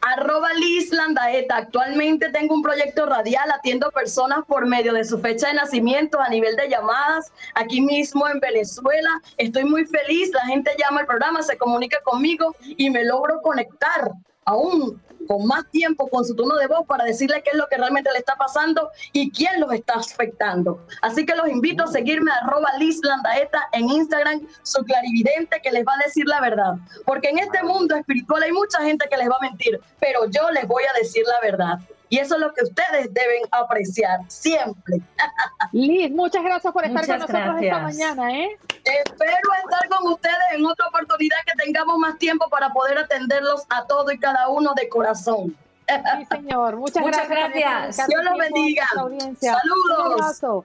Arroba Liz Landaeta. Actualmente tengo un proyecto radial, atiendo personas por medio de su fecha de nacimiento a nivel de llamadas, aquí mismo en Venezuela. Estoy muy feliz, la gente llama al programa, se comunica conmigo y me logro conectar aún con más tiempo con su tono de voz para decirle qué es lo que realmente le está pasando y quién los está afectando. Así que los invito a seguirme a arroba Landaeta en Instagram, su clarividente que les va a decir la verdad. Porque en este mundo espiritual hay mucha gente que les va a mentir, pero yo les voy a decir la verdad. Y eso es lo que ustedes deben apreciar siempre. Liz, muchas gracias por estar con nosotros esta mañana. ¿eh? Espero estar con ustedes en otra oportunidad que tenga tengamos más tiempo para poder atenderlos a todos y cada uno de corazón. Sí, señor. Muchas, Muchas gracias. gracias. Dios los bendiga. Saludos.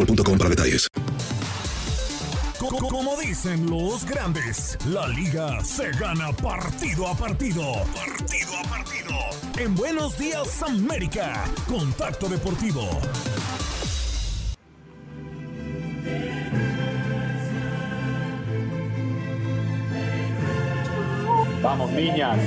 boostmobile.com para detalles. Como dicen los grandes, la liga se gana partido a partido. Partido a partido. En Buenos Días América, Contacto Deportivo. Vamos, niñas.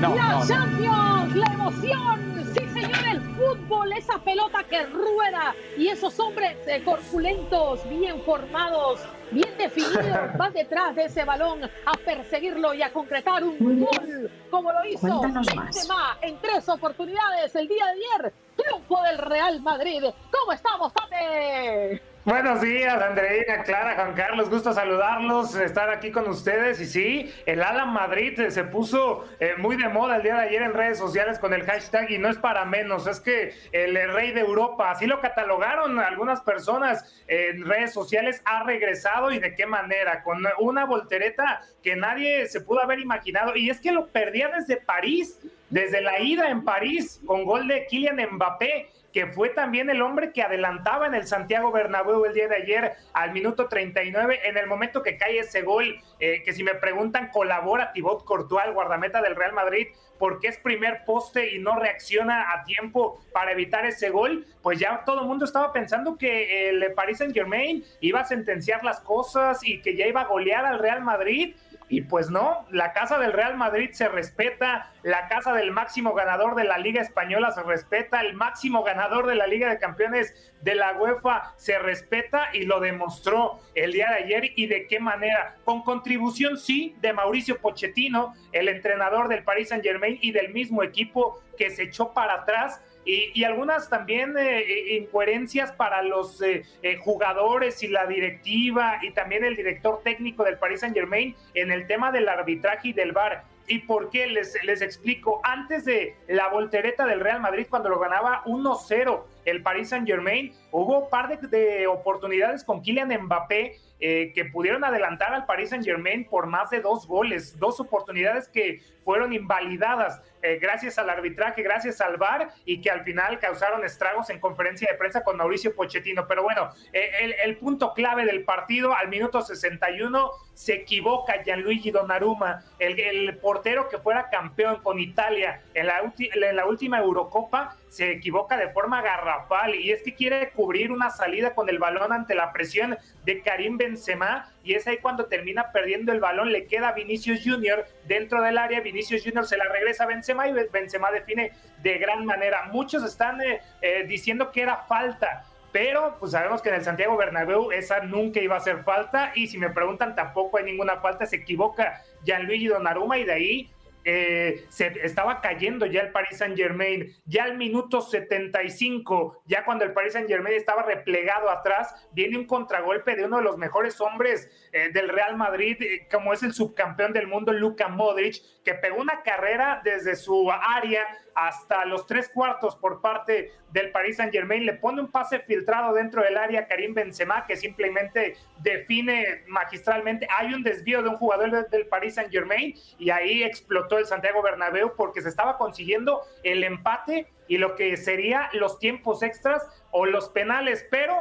No, la no, no. Champions, la emoción. Sí, señor, el fútbol, esa pelota que rueda y esos hombres eh, corpulentos, bien formados, bien definidos, van detrás de ese balón a perseguirlo y a concretar un gol, como lo hizo. Benzema en tres oportunidades el día de ayer. Triunfo del Real Madrid. ¿Cómo estamos, Tate? Buenos días, Andreina, Clara, Juan Carlos, gusto saludarlos, estar aquí con ustedes. Y sí, el Alan Madrid se puso eh, muy de moda el día de ayer en redes sociales con el hashtag y no es para menos, es que el rey de Europa, así lo catalogaron algunas personas en redes sociales, ha regresado y de qué manera, con una voltereta que nadie se pudo haber imaginado. Y es que lo perdía desde París, desde la ida en París, con gol de Kylian Mbappé que fue también el hombre que adelantaba en el Santiago Bernabéu el día de ayer al minuto 39, en el momento que cae ese gol, eh, que si me preguntan, colabora Thibaut Courtois, el guardameta del Real Madrid, porque es primer poste y no reacciona a tiempo para evitar ese gol, pues ya todo el mundo estaba pensando que el Paris Saint Germain iba a sentenciar las cosas y que ya iba a golear al Real Madrid. Y pues no, la casa del Real Madrid se respeta, la casa del máximo ganador de la Liga Española se respeta, el máximo ganador de la Liga de Campeones de la UEFA se respeta y lo demostró el día de ayer y de qué manera. Con contribución, sí, de Mauricio Pochettino, el entrenador del Paris Saint Germain y del mismo equipo que se echó para atrás. Y, algunas también eh, eh, incoherencias para los eh, eh, jugadores y la directiva y también el director técnico del Paris Saint Germain en el tema del arbitraje y del VAR. ¿Y por qué? Les, les explico. Antes de la voltereta del Real Madrid, cuando lo ganaba 1-0 el Paris Saint Germain, hubo un par de, de oportunidades con Kylian Mbappé eh, que pudieron adelantar al Paris Saint Germain por más de dos goles, dos oportunidades que fueron invalidadas eh, gracias al arbitraje, gracias al VAR y que al final causaron estragos en conferencia de prensa con Mauricio Pochettino. Pero bueno, eh, el, punto clave del partido al minuto 61 se equivoca Gianluigi Donnarumma, el, el portero que fuera campeón con Italia en la última Eurocopa, se equivoca de forma garrafal y es que quiere cubrir una salida con el balón ante la presión de Karim Benzema y es ahí cuando termina perdiendo el balón, le queda Vinicius Junior dentro del área, Vinicius Junior se la regresa a Benzema y Benzema define de gran manera. Muchos están eh, eh, diciendo que era falta, pero pues sabemos que en el Santiago Bernabéu esa nunca iba a ser falta y si me preguntan tampoco hay ninguna falta, se equivoca Gianluigi Donnarumma y de ahí eh, se estaba cayendo ya el Paris Saint Germain, ya al minuto 75, ya cuando el Paris Saint Germain estaba replegado atrás, viene un contragolpe de uno de los mejores hombres eh, del Real Madrid, eh, como es el subcampeón del mundo, Luka Modric, que pegó una carrera desde su área hasta los tres cuartos por parte del Paris Saint Germain, le pone un pase filtrado dentro del área Karim Benzema que simplemente define magistralmente, hay un desvío de un jugador del Paris Saint Germain y ahí explotó el Santiago Bernabéu porque se estaba consiguiendo el empate y lo que sería los tiempos extras o los penales, pero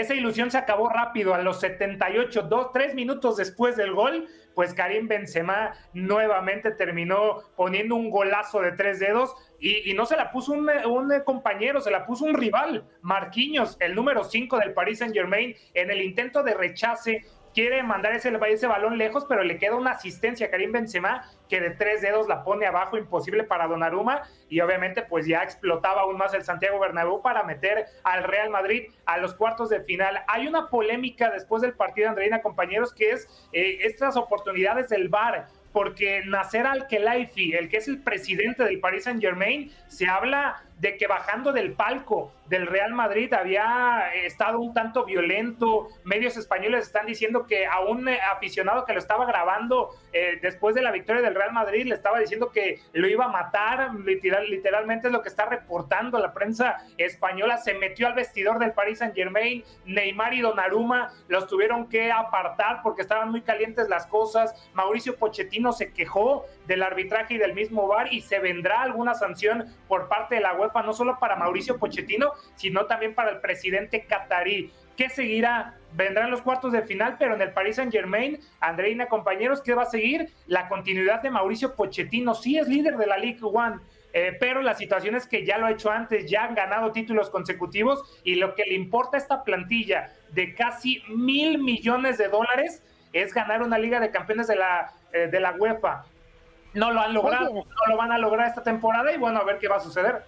esa ilusión se acabó rápido. A los 78, dos, tres minutos después del gol. Pues Karim Benzema nuevamente terminó poniendo un golazo de tres dedos y, no se la puso un, un, compañero, se la puso un rival, Marquinhos, el número 5 del Paris Saint Germain, en el intento de rechace quiere mandar ese, ese balón lejos, pero le queda una asistencia a Karim Benzema que de tres dedos la pone abajo, imposible para Donnarumma, y obviamente pues ya explotaba aún más el Santiago Bernabéu para meter al Real Madrid a los cuartos de final. Hay una polémica después del partido, Andreina, compañeros, que es eh, estas oportunidades del VAR porque Nasser Al-Khelaifi, el que es el presidente del Paris Saint-Germain, se habla de que bajando del palco del Real Madrid había estado un tanto violento. Medios españoles están diciendo que a un aficionado que lo estaba grabando eh, después de la victoria del Real Madrid le estaba diciendo que lo iba a matar. Literal, literalmente es lo que está reportando la prensa española. Se metió al vestidor del Paris Saint Germain. Neymar y Donnarumma los tuvieron que apartar porque estaban muy calientes las cosas. Mauricio Pochettino se quejó del arbitraje y del mismo VAR y se vendrá alguna sanción por parte de la UEFA, no solo para Mauricio Pochettino, sino también para el presidente catarí. ¿Qué seguirá? Vendrán los cuartos de final, pero en el Paris Saint Germain, Andreina, compañeros, ¿qué va a seguir? La continuidad de Mauricio Pochettino. Sí es líder de la League One, eh, pero la situación es que ya lo ha hecho antes, ya han ganado títulos consecutivos y lo que le importa a esta plantilla de casi mil millones de dólares es ganar una Liga de Campeones de la, eh, de la UEFA. No lo han logrado, no lo van a lograr esta temporada y bueno, a ver qué va a suceder.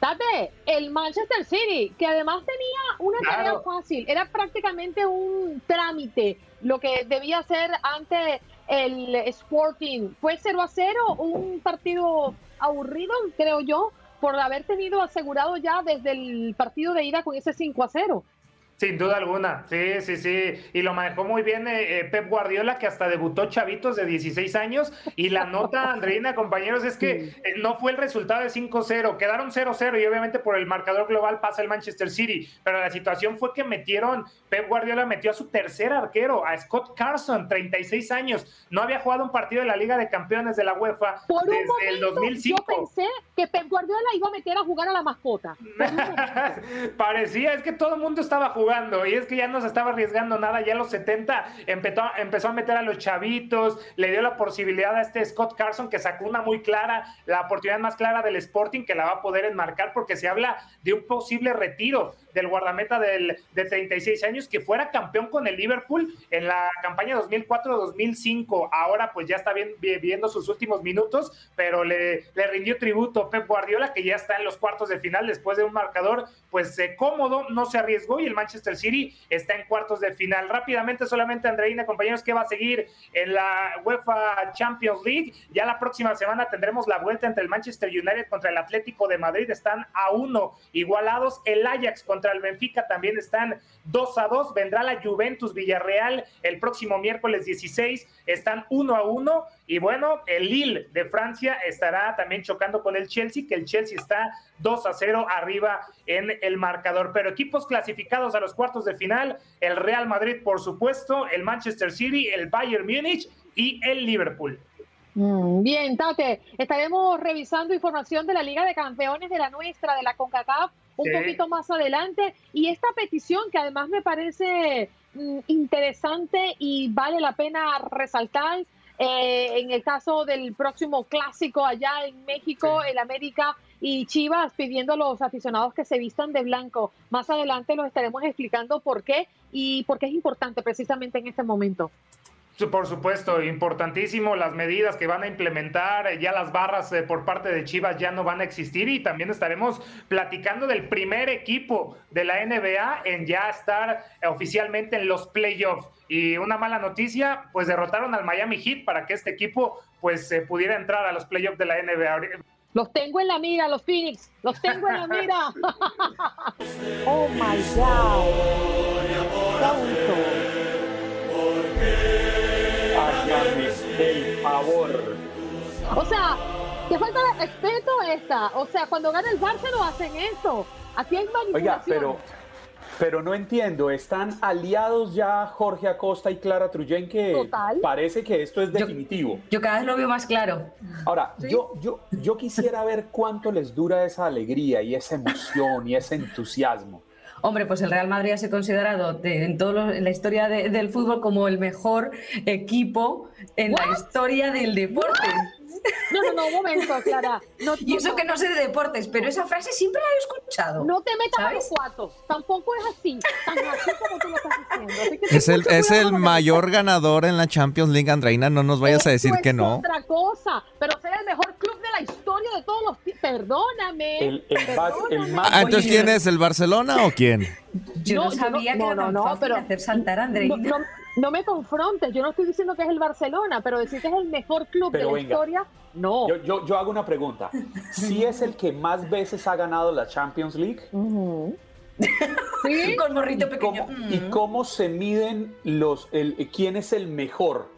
Tate, el Manchester City, que además tenía una tarea fácil, era prácticamente un trámite lo que debía ser ante el Sporting. Fue 0 a 0, un partido aburrido, creo yo, por haber tenido asegurado ya desde el partido de ida con ese 5 a 0. Sin duda alguna, sí, sí, sí. Y lo manejó muy bien eh, eh, Pep Guardiola, que hasta debutó chavitos de 16 años. Y la nota, Andreina, compañeros, es que eh, no fue el resultado de 5-0, quedaron 0-0 y obviamente por el marcador global pasa el Manchester City. Pero la situación fue que metieron, Pep Guardiola metió a su tercer arquero, a Scott Carson, 36 años. No había jugado un partido de la Liga de Campeones de la UEFA desde el 2005. Yo pensé que Pep Guardiola iba a meter a jugar a la mascota. Parecía, es que todo el mundo estaba jugando y es que ya no se estaba arriesgando nada, ya los 70 empezó, empezó a meter a los chavitos, le dio la posibilidad a este Scott Carson que sacó una muy clara, la oportunidad más clara del Sporting que la va a poder enmarcar porque se habla de un posible retiro del guardameta del, de 36 años que fuera campeón con el Liverpool en la campaña 2004-2005. Ahora pues ya está bien, sus últimos minutos, pero le, le, rindió tributo Pep Guardiola que ya está en los cuartos de final después de un marcador pues eh, cómodo, no se arriesgó y el Manchester City está en cuartos de final. Rápidamente solamente Andreina, compañeros, que va a seguir en la UEFA Champions League. Ya la próxima semana tendremos la vuelta entre el Manchester United contra el Atlético de Madrid. Están a uno igualados. El Ajax contra contra el Benfica también están 2 a 2. Vendrá la Juventus Villarreal el próximo miércoles 16. Están 1 a 1. Y bueno, el Lille de Francia estará también chocando con el Chelsea, que el Chelsea está 2 a 0 arriba en el marcador. Pero equipos clasificados a los cuartos de final, el Real Madrid, por supuesto, el Manchester City, el Bayern Múnich y el Liverpool. Mm, bien, Tate, estaremos revisando información de la Liga de Campeones de la nuestra, de la CONCACAF, un poquito más adelante. Y esta petición que además me parece mm, interesante y vale la pena resaltar. Eh, en el caso del próximo clásico allá en México, el América y Chivas pidiendo a los aficionados que se vistan de blanco. Más adelante los estaremos explicando por qué y por qué es importante precisamente en este momento. Por supuesto, importantísimo las medidas que van a implementar, ya las barras eh, por parte de Chivas ya no van a existir y también estaremos platicando del primer equipo de la NBA en ya estar oficialmente en los playoffs. Y una mala noticia, pues derrotaron al Miami Heat para que este equipo pues eh, pudiera entrar a los playoffs de la NBA. Los tengo en la mira, los Phoenix. Los tengo en la mira. oh my God. Del favor. O sea, qué falta de respeto esta. O sea, cuando gana el Barça no hacen eso. Aquí hay manipulación. Oiga, pero, pero no entiendo, ¿están aliados ya Jorge Acosta y Clara Truyen que parece que esto es definitivo? Yo, cada vez lo veo más claro. Ahora, yo, yo, yo quisiera ver cuánto les dura esa alegría y esa emoción y ese entusiasmo. Hombre, pues el Real Madrid ha sido considerado de- en, todo lo- en la historia de- del fútbol como el mejor equipo en la historia del deporte. No, no, no, un momento, Clara. No, Y eso que no sé de deportes, pero esa frase siempre la he escuchado. No te metas a ¿sabes? los cuartos. Tampoco es así, tan así como tú lo estás diciendo. Es el, es el mayor ganador en la Champions League, Andreina. No nos vayas a decir Eso que es no. otra cosa, pero ser el mejor club de la historia de todos los ti- Perdóname. El, el más, el más Ah, entonces ¿quién es? ¿El Barcelona o quién? Yo no, sabía que era tan fácil hacer saltar a Andreina. No, no- no me confrontes, yo no estoy diciendo que es el Barcelona, pero decir que es el mejor club Pero de la historia, no. Yo, yo, yo hago una pregunta. Si es el que más veces ha ganado la Champions League, ¿Sí? Con morrito ¿y pequeño. cómo, y cómo se miden los, el, quién es el mejor?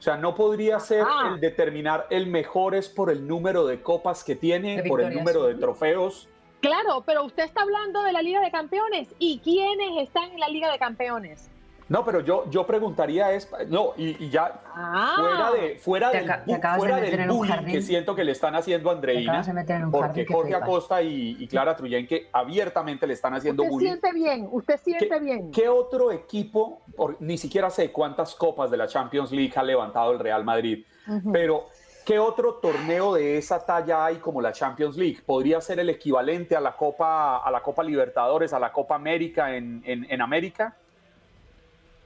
O sea, no podría ser Ah. el determinar el mejor es por el número de copas que tiene, por el número de trofeos. Claro, pero usted está hablando de la Liga de Campeones. ¿Y quiénes están en la Liga de Campeones? No, pero yo, yo preguntaría es, no, y, y ya Ah. fuera de fuera del, de fuera meter del en un bullying jardín. que siento que le están haciendo a Andreina, de porque que Jorge. Acosta y, y Clara Truyenque abiertamente le están haciendo Usted bullying. siente bien, usted siente ¿Qué, bien. qué otro equipo, por- ni siquiera sé cuántas copas de la Champions League ha levantado el Real Madrid, pero ¿qué otro torneo de esa talla hay como la Champions League? ¿Podría ser el equivalente a la Copa, a la Copa Libertadores, a la Copa América en, en- en América?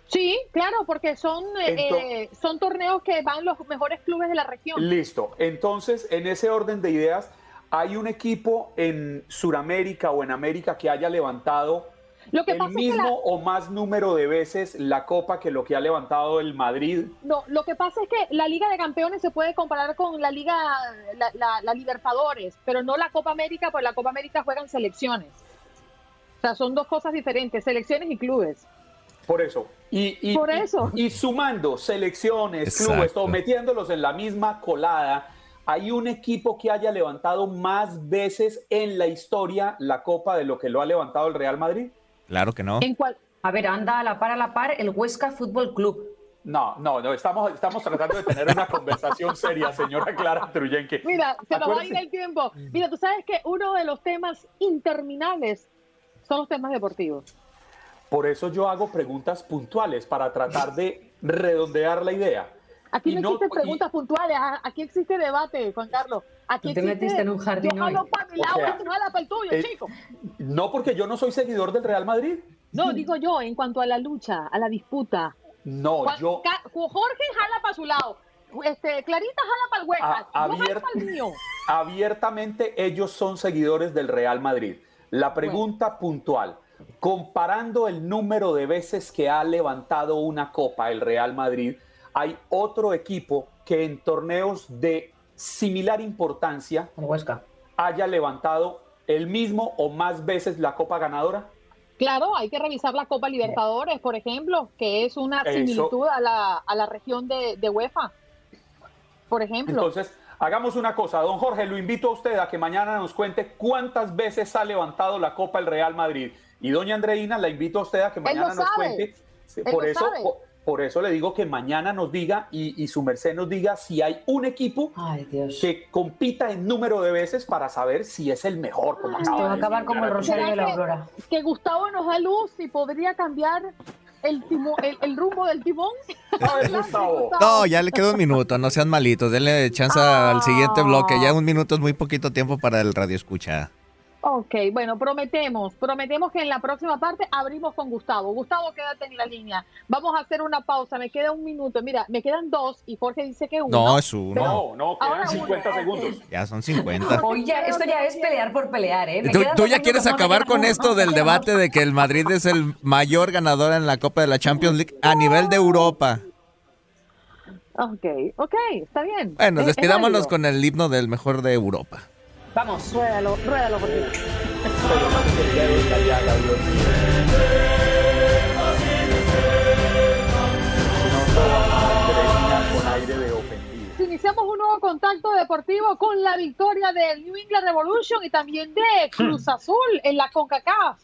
Sí, claro, porque son, eh, eh, son torneos que van los mejores clubes de la región. Listo. Entonces, en ese orden de ideas, ¿hay un equipo en Sudamérica o en América que haya levantado Lo que el pasa es que mismo la- o más número de veces la Copa que lo que ha levantado el Madrid? No, lo que pasa es que la Liga de Campeones se puede comparar con la Liga, la, la- la Libertadores, pero no la Copa América, porque la Copa América juegan selecciones. O sea, son dos cosas diferentes, selecciones y clubes. Por eso. Y, y- Por y- eso. Y, sumando selecciones, Exacto. clubes, todo, metiéndolos en la misma colada, ¿hay un equipo que haya levantado más veces en la historia la Copa de lo que lo ha levantado el Real Madrid? Claro que no. En cual, A ver, anda a la par a la par el Huesca Fútbol Club. No, no, no, estamos, estamos tratando de tener una conversación seria, señora Clara Truyenque. mira, se nos va a ir el tiempo. Mira, tú sabes que uno de los temas interminables son los temas deportivos. Por eso yo hago preguntas puntuales para tratar de redondear la idea. Aquí Y no, no- existen y- preguntas puntuales, a- aquí existe debate, Juan Carlos. Aquí Tú te existe, metiste en un jardín Yo hoy. para mi O lado sea, y tú jalas para el tuyo, eh, chico. No porque yo no soy seguidor del Real Madrid. No, digo yo, en cuanto a la lucha, a la disputa. No, Juan- yo Jorge jala para su lado. Este, Clarita jala para el Huesca. Abier- para el mío. abiertamente ellos son seguidores del Real Madrid. La pregunta puntual, comparando el número de veces que ha levantado una copa el Real Madrid, ¿hay otro equipo que en torneos de similar importancia haya levantado el mismo o más veces la copa ganadora? Claro, hay que revisar la Copa Libertadores, por ejemplo, que es una Eso. similitud a la, a la región de, de UEFA. Por ejemplo. Entonces, hagamos una cosa, don Jorge, lo invito a usted a que mañana nos cuente cuántas veces ha levantado la Copa el Real Madrid. Y doña Andreina, la invito a usted a que mañana nos sabe. cuente. Él Por eso, por, por eso le digo que mañana nos diga y, y su merced nos diga si hay un equipo Ay, que compita en número de veces para saber si es el mejor. Como acaba va a acabar como el Rosario de la Aurora. que Gustavo nos da luz y podría cambiar el, timo- el, el rumbo del timón. A ver, Gustavo. No, ya le queda un minuto, no sean malitos. Denle chance al siguiente bloque. Ya un minuto es muy poquito tiempo para el radio escucha. Ok, bueno, prometemos, prometemos que en la próxima parte abrimos con Gustavo. Gustavo, quédate en la línea. Vamos a hacer una pausa, me queda un minuto. Mira, me quedan dos y Jorge dice que uno. No, es uno. No, no, Ahora quedan uno, 50 ok. segundos. Ya son 50. Oye, esto ya es pelear por pelear, ¿eh? Me ¿Tú, tú ya quieres acabar con uno, esto del debate de que el Madrid es el mayor ganador en la Copa de la Champions League a nivel de Europa. Ok, ok, está bien. Bueno, Es- es despidámonos con el himno del mejor de Europa. Vamos. Ruédalo, ruédalo, de ofendido. Iniciamos un nuevo contacto deportivo con la victoria del New England Revolution y también de Cruz Azul en la CONCACAF.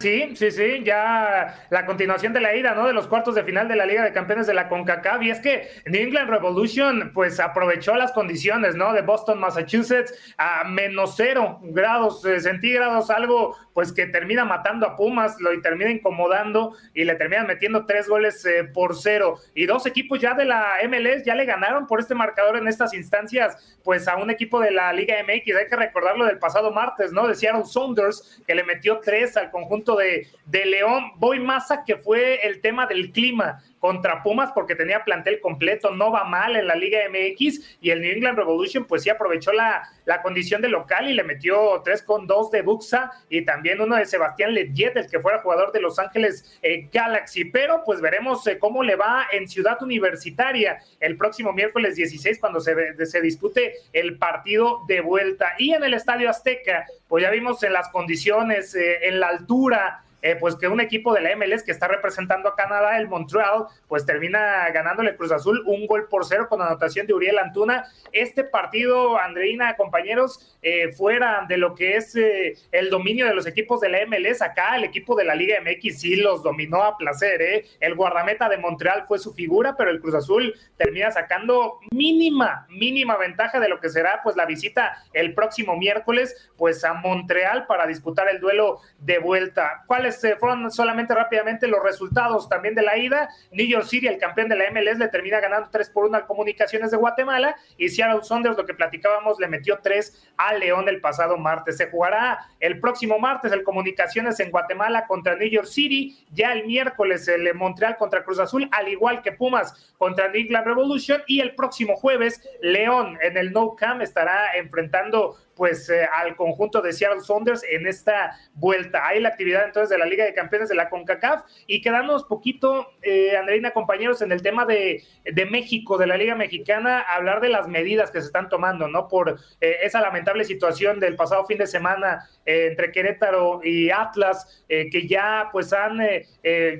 Sí, sí, sí, ya la continuación de la ida, ¿no? De los cuartos de final de la Liga de Campeones de la CONCACAF. Y es que New England Revolution, pues aprovechó las condiciones, ¿no? De Boston, Massachusetts, a menos cero grados eh, centígrados, algo pues que termina matando a Pumas, lo termina incomodando y le terminan metiendo tres goles eh, por cero. Y dos equipos ya de la MLS ya le ganaron por este marcador en estas instancias, pues a un equipo de la Liga MX. Hay que recordarlo del pasado martes, ¿no? De Seattle Saunders, que le metió tres al conjunto de, de León. Voy más a que fue el tema del clima contra Pumas porque tenía plantel completo, no va mal en la Liga MX y el New England Revolution pues sí aprovechó la, la condición de local y le metió tres con dos de Buxa y también uno de Sebastián Ledjet, el que fuera jugador de Los Ángeles eh, Galaxy, pero pues veremos eh, cómo le va en Ciudad Universitaria el próximo miércoles 16 cuando se, se dispute el partido de vuelta. Y en el Estadio Azteca, pues ya vimos en las condiciones, eh, en la altura, eh, pues que un equipo de la MLS que está representando a Canadá, el Montreal, pues termina ganándole Cruz Azul un gol por cero con anotación de Uriel Antuna. Este partido, Andreina, compañeros, eh, fuera de lo que es eh, el dominio de los equipos de la MLS, acá el equipo de la Liga MX sí los dominó a placer, ¿eh? El guardameta de Montreal fue su figura, pero el Cruz Azul termina sacando mínima, mínima ventaja de lo que será pues la visita el próximo miércoles, pues a Montreal para disputar el duelo de vuelta. ¿Cuál este, fueron solamente rápidamente los resultados también de la ida. New York City, el campeón de la MLS, le termina ganando 3 por 1 a Comunicaciones de Guatemala y Seattle Saunders, lo que platicábamos, le metió 3 a León el pasado martes. Se jugará el próximo martes el Comunicaciones en Guatemala contra New York City, ya el miércoles el Montreal contra Cruz Azul, al igual que Pumas contra New England Revolution y el próximo jueves León en el No Camp estará enfrentando pues eh, al conjunto de Seattle Saunders en esta vuelta. Hay la actividad entonces de la Liga de Campeones de la CONCACAF y quedándonos poquito, eh, Andreina, compañeros, en el tema de, de, México, de la Liga Mexicana, hablar de las medidas que se están tomando, ¿no? Por eh, esa lamentable situación del pasado fin de semana eh, entre Querétaro y Atlas, eh, que ya pues han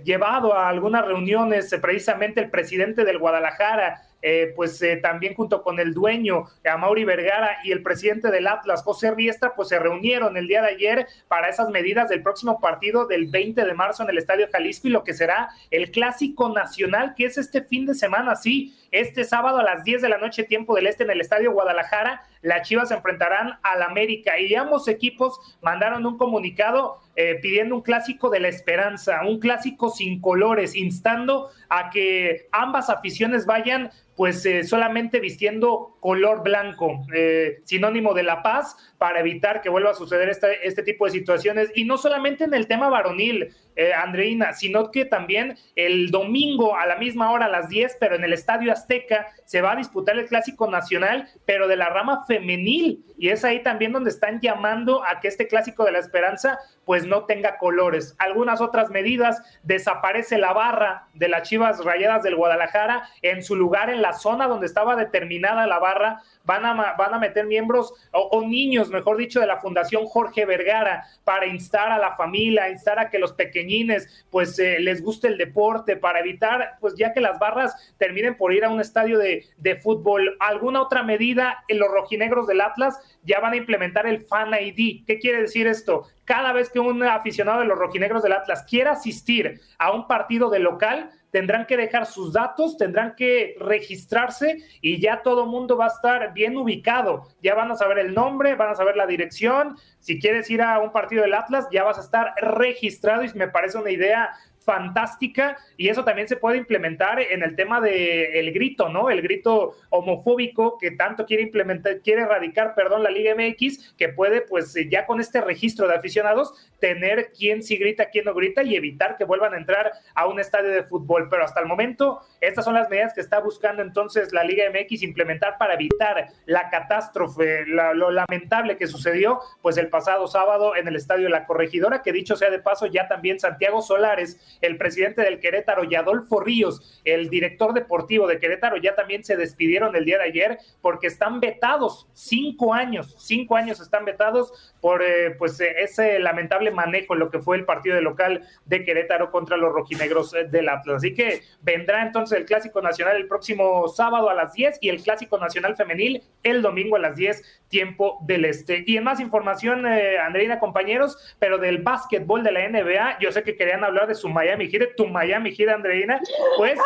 llevado a algunas reuniones precisamente el presidente del Guadalajara, eh, pues eh, también junto con el dueño, a Mauri Vergara y el presidente del Atlas, José Riestra, pues se reunieron el día de ayer para esas medidas del próximo partido del 20 de marzo en el Estadio Jalisco y lo que será el clásico nacional, que es este fin de semana, sí, este sábado a las 10 de la noche, tiempo del este, en el Estadio Guadalajara, las Chivas se enfrentarán al América y ambos equipos mandaron un comunicado eh, pidiendo un clásico de la esperanza, un clásico sin colores, instando a que ambas aficiones vayan pues eh, solamente vistiendo color blanco, eh, sinónimo de la paz, para evitar que vuelva a suceder este, este tipo de situaciones. Y no solamente en el tema varonil, eh, Andreina, sino que también el domingo a la misma hora, a las 10, pero en el Estadio Azteca, se va a disputar el Clásico Nacional, pero de la rama femenil. Y es ahí también donde están llamando a que este Clásico de la Esperanza pues no tenga colores. Algunas otras medidas, desaparece la barra de las Chivas Rayadas del Guadalajara en su lugar en la zona donde estaba determinada la barra, van a, van a meter miembros o, niños, mejor dicho, de la Fundación Jorge Vergara para instar a la familia, instar a que los pequeñines pues eh, les guste el deporte, para evitar pues ya que las barras terminen por ir a un estadio de, de fútbol. ¿Alguna otra medida en los rojinegros del Atlas? Ya van a implementar el Fan ID. ¿Qué quiere decir esto? Cada vez que un aficionado de los rojinegros del Atlas quiera asistir a un partido de local, tendrán que dejar sus datos, tendrán que registrarse y ya todo mundo va a estar bien ubicado. Ya van a saber el nombre, van a saber la dirección. Si quieres ir a un partido del Atlas, ya vas a estar registrado y me parece una idea fantástica y eso también se puede implementar en el tema del el grito, ¿no? El grito homofóbico que tanto quiere implementar, quiere erradicar, perdón, la Liga MX, que puede, pues ya con este registro de aficionados, tener quién sí grita, quién no grita y evitar que vuelvan a entrar a un estadio de fútbol. Pero hasta el momento, estas son las medidas que está buscando entonces la Liga MX implementar para evitar la catástrofe, lo lamentable que sucedió, pues el pasado sábado en el estadio la Corregidora, que dicho sea de paso, ya también Santiago Solares el presidente del Querétaro y Adolfo Ríos, el director deportivo de Querétaro, ya también se despidieron el día de ayer porque están vetados cinco años, cinco años están vetados por eh, pues eh, ese lamentable manejo en lo que fue el partido de local de Querétaro contra los rojinegros eh, del Atlas. Así que vendrá entonces el Clásico Nacional el próximo sábado a las 10 y el Clásico Nacional Femenil el domingo a las 10, tiempo del este. Y en más información, Andreina, compañeros, pero del básquetbol de la NBA, yo sé que querían hablar de su Miami Heat, tu Miami Heat, Andreina, pues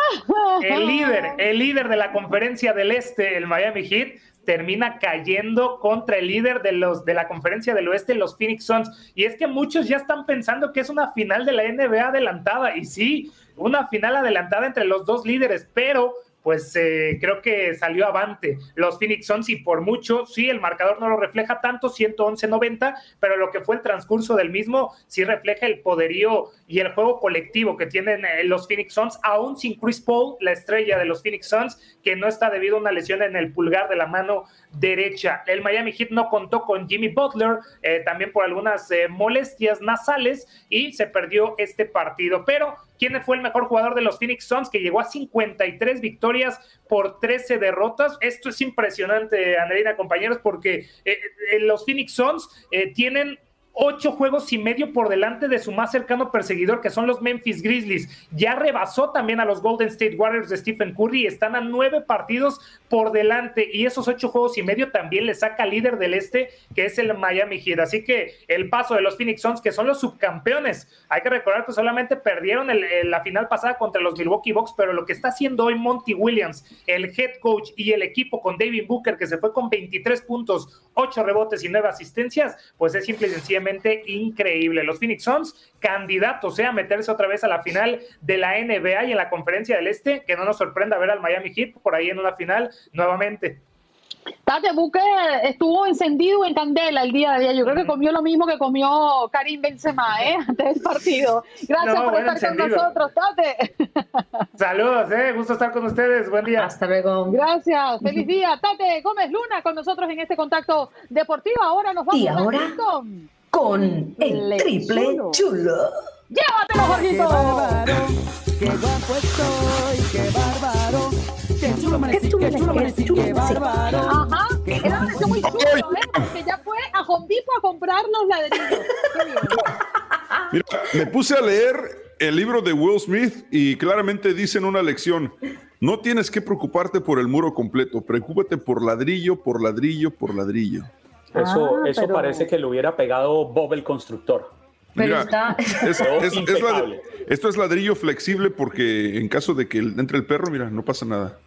el líder, el líder de la conferencia del este, el Miami Heat, termina cayendo contra el líder de los de la conferencia del oeste, los Phoenix Suns. Y es que muchos ya están pensando que es una final de la NBA adelantada. Y sí, una final adelantada entre los dos líderes, pero pues eh, creo que salió avante. Los Phoenix Suns y por mucho, sí, el marcador no lo refleja tanto, 111-90, pero lo que fue el transcurso del mismo sí refleja el poderío y el juego colectivo que tienen eh, los Phoenix Suns, aún sin Chris Paul, la estrella de los Phoenix Suns, que no está debido a una lesión en el pulgar de la mano derecha. El Miami Heat no contó con Jimmy Butler, eh, también por algunas molestias nasales, y se perdió este partido, pero quién fue el mejor jugador de los Phoenix Suns, que llegó a 53 victorias por 13 derrotas. Esto es impresionante, Andreina, compañeros, porque eh, eh, los Phoenix Suns eh, tienen ocho juegos y medio por delante de su más cercano perseguidor, que son los Memphis Grizzlies. Ya rebasó también a los Golden State Warriors de Stephen Curry y están a nueve partidos por delante. Y esos ocho juegos y medio también le saca líder del este, que es el Miami Heat. Así que el paso de los Phoenix Suns, que son los subcampeones. Hay que recordar que solamente perdieron la final pasada contra los Milwaukee Bucks, pero lo que está haciendo hoy Monty Williams, el head coach y el equipo con David Booker, que se fue con 23 puntos, 8 rebotes y 9 asistencias, pues es simple y sencillamente increíble. Los Phoenix Suns, candidatos eh, a meterse otra vez a la final de la NBA y en la conferencia del Este, que no nos sorprenda ver al Miami Heat por ahí en una final nuevamente. Tate Buque estuvo encendido en candela el día de ayer. Yo creo que comió lo mismo que comió Karim Benzema ¿eh? antes del partido. Gracias por estar con nosotros, Tate. Saludos, eh. gusto estar con ustedes. Buen día. Hasta luego. Gracias. Feliz día. Tate Gómez Luna con nosotros en este contacto deportivo. Ahora nos vamos ¿Y ahora? con con el triple chulo. ¡Llévatelo, Jorgito! ¡Qué bárbaro! ¡Qué guapo estoy! ¡Qué bárbaro! ¡Qué chulo amanecí! ¡Qué chulo amanecí! ¡Qué bárbaro! Ajá, era un muy chulo, ¿eh? Porque ya fue a Hondipo a comprar los ladrillos. Mira, me puse a leer el libro de Will Smith y claramente dicen una lección. No tienes que preocuparte por el muro completo, preocúpate por ladrillo, por ladrillo, por ladrillo. Eso, Ah, eso pero- parece que lo hubiera pegado Bob el constructor. Pero Mira, está. Es- es- es esto es ladrillo flexible porque en caso de que entre el perro, mira, no pasa nada.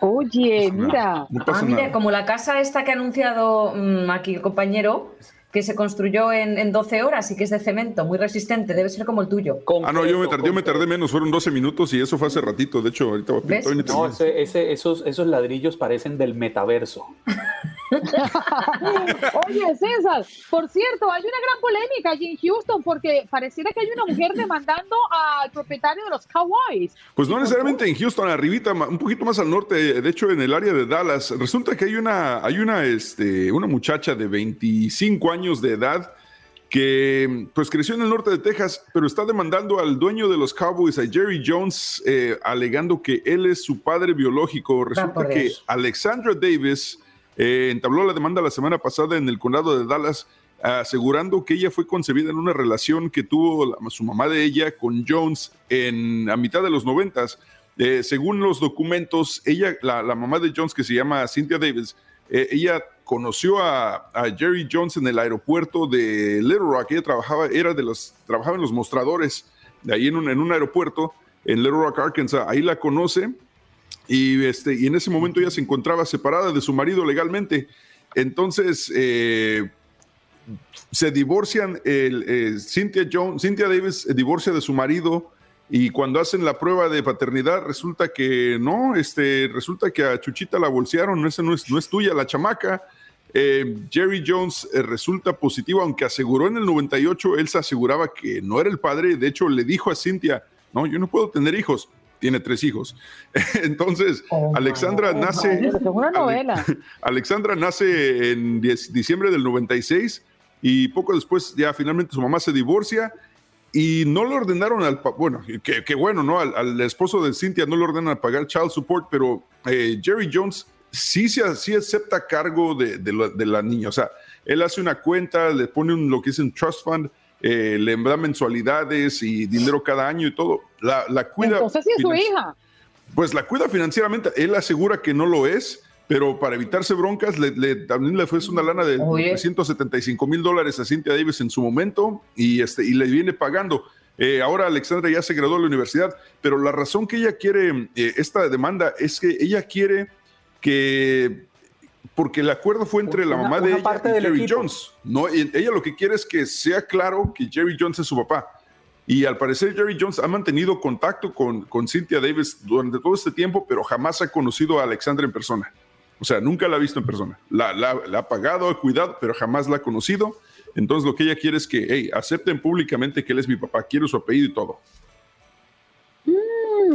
Oye, mira. No Ah, mira, nada. como la casa esta que ha anunciado mm, aquí el compañero, que se construyó en, en 12 horas y que es de cemento, muy resistente, debe ser como el tuyo. Ah, no, yo me, tardé, yo me tardé menos, fueron 12 minutos y eso fue hace ratito. De hecho, ahorita ¿Ves? todavía ni No, ese- ese- esos, esos ladrillos parecen del metaverso. Oye, César, por cierto, hay una gran polémica allí en Houston porque pareciera que hay una mujer demandando al propietario de los Cowboys. Pues no necesariamente en Houston, arribita, un poquito más al norte, de hecho en el área de Dallas. Resulta que hay una, hay una, este, una muchacha de 25 años de edad que pues creció en el norte de Texas, pero está demandando al dueño de los Cowboys, a Jerry Jones, eh, alegando que él es su padre biológico. Resulta que. Alexandra Davis eh, entabló la demanda la semana pasada en el condado de Dallas, asegurando que ella fue concebida en una relación que tuvo la- su mamá de ella con Jones en a mitad de los noventas. Eh, según los documentos, ella, la, la mamá de Jones, que se llama Cynthia Davis, eh, ella conoció a, Jerry Jones en el aeropuerto de Little Rock. Ella trabajaba, era de los, trabajaba en los mostradores de ahí en un, en un aeropuerto en Little Rock, Arkansas. Ahí la conoce y, este, y en ese momento ella se encontraba separada de su marido legalmente. Entonces, eh, se divorcian, el, eh, Cynthia, Jones, Cynthia Davis divorcia de su marido y cuando hacen la prueba de paternidad resulta que no, este, resulta que a Chuchita la bolsearon, esa no es, no es tuya, la chamaca. Eh, Jerry Jones eh, resulta positivo, aunque aseguró en el 98, él se aseguraba que no era el padre, de hecho le dijo a Cynthia, no, yo no puedo tener hijos, tiene tres hijos. Entonces, Alexandra nace... Es una novela. Alexandra nace en 10 diciembre del 96 y poco después ya finalmente su mamá se divorcia y no le ordenaron al, bueno, que, bueno, ¿no? Al, al esposo de Cynthia no le ordenan pagar child support, pero eh, Jerry Jones sí, sí acepta cargo de, de la, de la niña. O sea, él hace una cuenta, le pone un, lo que es un trust fund, eh, le da mensualidades y dinero cada año y todo. La, la cuida. Entonces sí es su hija. Pues la cuida financieramente. Él asegura que no lo es, pero para evitarse broncas, le, le- también le fue una lana de Oye. 375 mil dólares a Cynthia Davis en su momento y, este, y le viene pagando. Eh, ahora Alexandra ya se graduó de la universidad, pero la razón que ella quiere eh, esta demanda es que ella quiere que, porque el acuerdo fue entre la mamá de ella y Jerry equipo. Jones. No, ella lo que quiere es que sea claro que Jerry Jones es su papá. Y al parecer Jerry Jones ha mantenido contacto con, con Cynthia Davis durante todo este tiempo, pero jamás ha conocido a Alexandra en persona. O sea, nunca la ha visto en persona. La, la- la ha pagado, ha cuidado, pero jamás la ha conocido. Entonces lo que ella quiere es que, hey, acepten públicamente que él es mi papá, quiero su apellido y todo.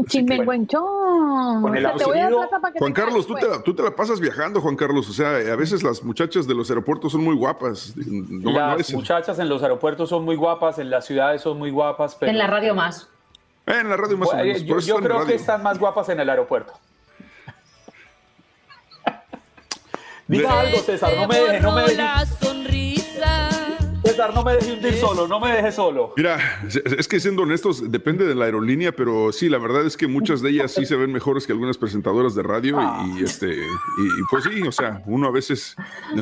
Que Juan te Carlos, tú cases, te, la, tú te la pasas viajando, Juan Carlos. O sea, a veces las muchachas de los aeropuertos son muy guapas. No, Las muchachas en los aeropuertos son muy guapas, en las ciudades son muy guapas. Pero... En la radio más. Eh, en la radio más o Bueno, menos. Yo, creo que están más guapas en el aeropuerto. Diga algo, César, no me deje, no me deje. César, no me deje hundir solo, no me deje solo. Mira, es- que siendo honestos, depende de la aerolínea, pero sí, la verdad es que muchas de ellas sí se ven mejores que algunas presentadoras de radio y, y, este y, pues sí, o sea, uno a veces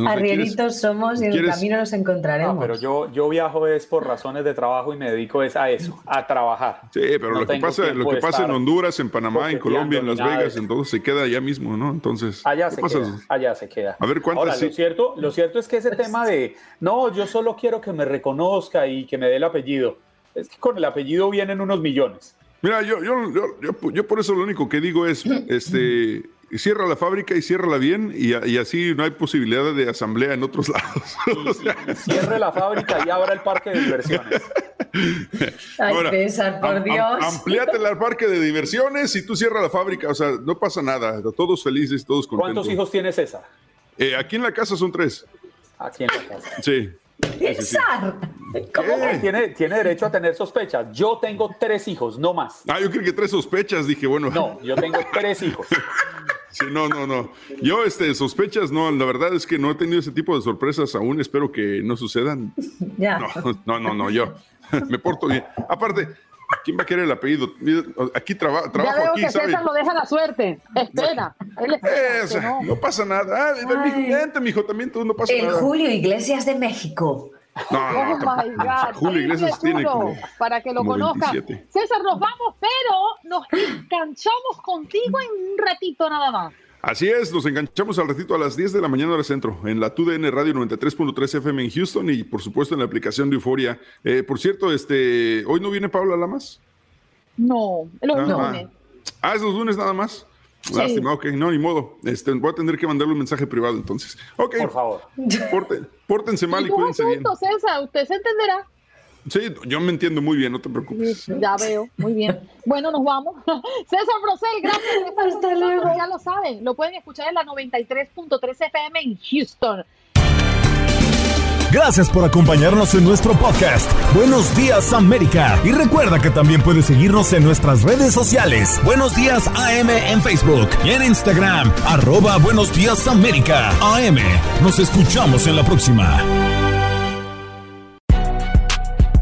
Arrieritos somos y en el camino nos encontraremos. No, pero yo, yo viajo es por razones de trabajo y me dedico es a eso, a trabajar. Sí, pero No lo que pasa, lo que pasa en Honduras, en Panamá, en Colombia, en Las Vegas, eso. entonces se queda allá mismo, ¿no? Entonces, Allá ¿qué se pasa? queda, allá se queda. A ver, ¿cuántas Ahora, sí? lo cierto, lo cierto es que ese tema de, no, yo solo quiero que me reconozca y que me dé el apellido, es que con el apellido vienen unos millones. Mira, yo, yo, yo, yo, yo por eso lo único que digo es, este, cierra la fábrica y ciérrala bien y, y así no hay posibilidad de asamblea en otros lados. O sea, Cierre la fábrica y abra el parque de diversiones. Ay, Ahora, César, por am- am- Dios. amplíate el parque de diversiones y tú cierra la fábrica, o sea, no pasa nada, todos felices, todos contentos. ¿Cuántos hijos tiene César? Eh, aquí en la casa son tres. Aquí en la casa. Sí. César, ¿cómo? Tiene, tiene derecho a tener sospechas. Yo tengo tres hijos, no más. Ah, yo creo que tres sospechas, dije, bueno. No, yo tengo tres hijos. Sí, no, no, no. Yo, este, sospechas, no, la verdad es que no he tenido ese tipo de sorpresas aún, espero que no sucedan. Ya. No, no, no, no, yo me porto bien. Aparte, ¿quién va a querer el apellido? Aquí traba- Ya trabajo veo aquí, que ¿sabe? César lo deja la suerte. Espera. Él espera, no. no pasa nada. Ah, vente, mijo, también tú no pasa El nada. Julio Iglesias de México. No, Oh no, my tampoco. God. Julio Iglesias tiene como, para que lo conozcan. 27. César, nos vamos, pero nos enganchamos contigo en un ratito nada más. Así es, nos enganchamos al ratito a las 10 de la mañana hora centro, en la TUDN Radio 93.3 FM en Houston y por supuesto en la aplicación de Euforia. Eh, por cierto, este, ¿hoy no viene Paula Lamas? No, los Ah, lunes. Ah, es los lunes nada más. Sí. Lástima, ok, no, ni modo. Este, voy a tener que mandarle un mensaje privado entonces. Ok. Por favor. Pórtense mal y cuídense bien. asunto, César, usted se entenderá. Sí, yo me entiendo muy bien, no te preocupes. Ya veo, muy bien. Bueno, nos vamos. César Procel, gracias por Hasta nosotros, luego. Ya lo saben, lo pueden escuchar en la 93.3 FM en Houston. Gracias por acompañarnos en nuestro podcast. Buenos días América. Y recuerda que también puedes seguirnos en nuestras redes sociales. Buenos días AM en Facebook y en Instagram. Arroba Buenos días América. AM. Nos escuchamos en la próxima.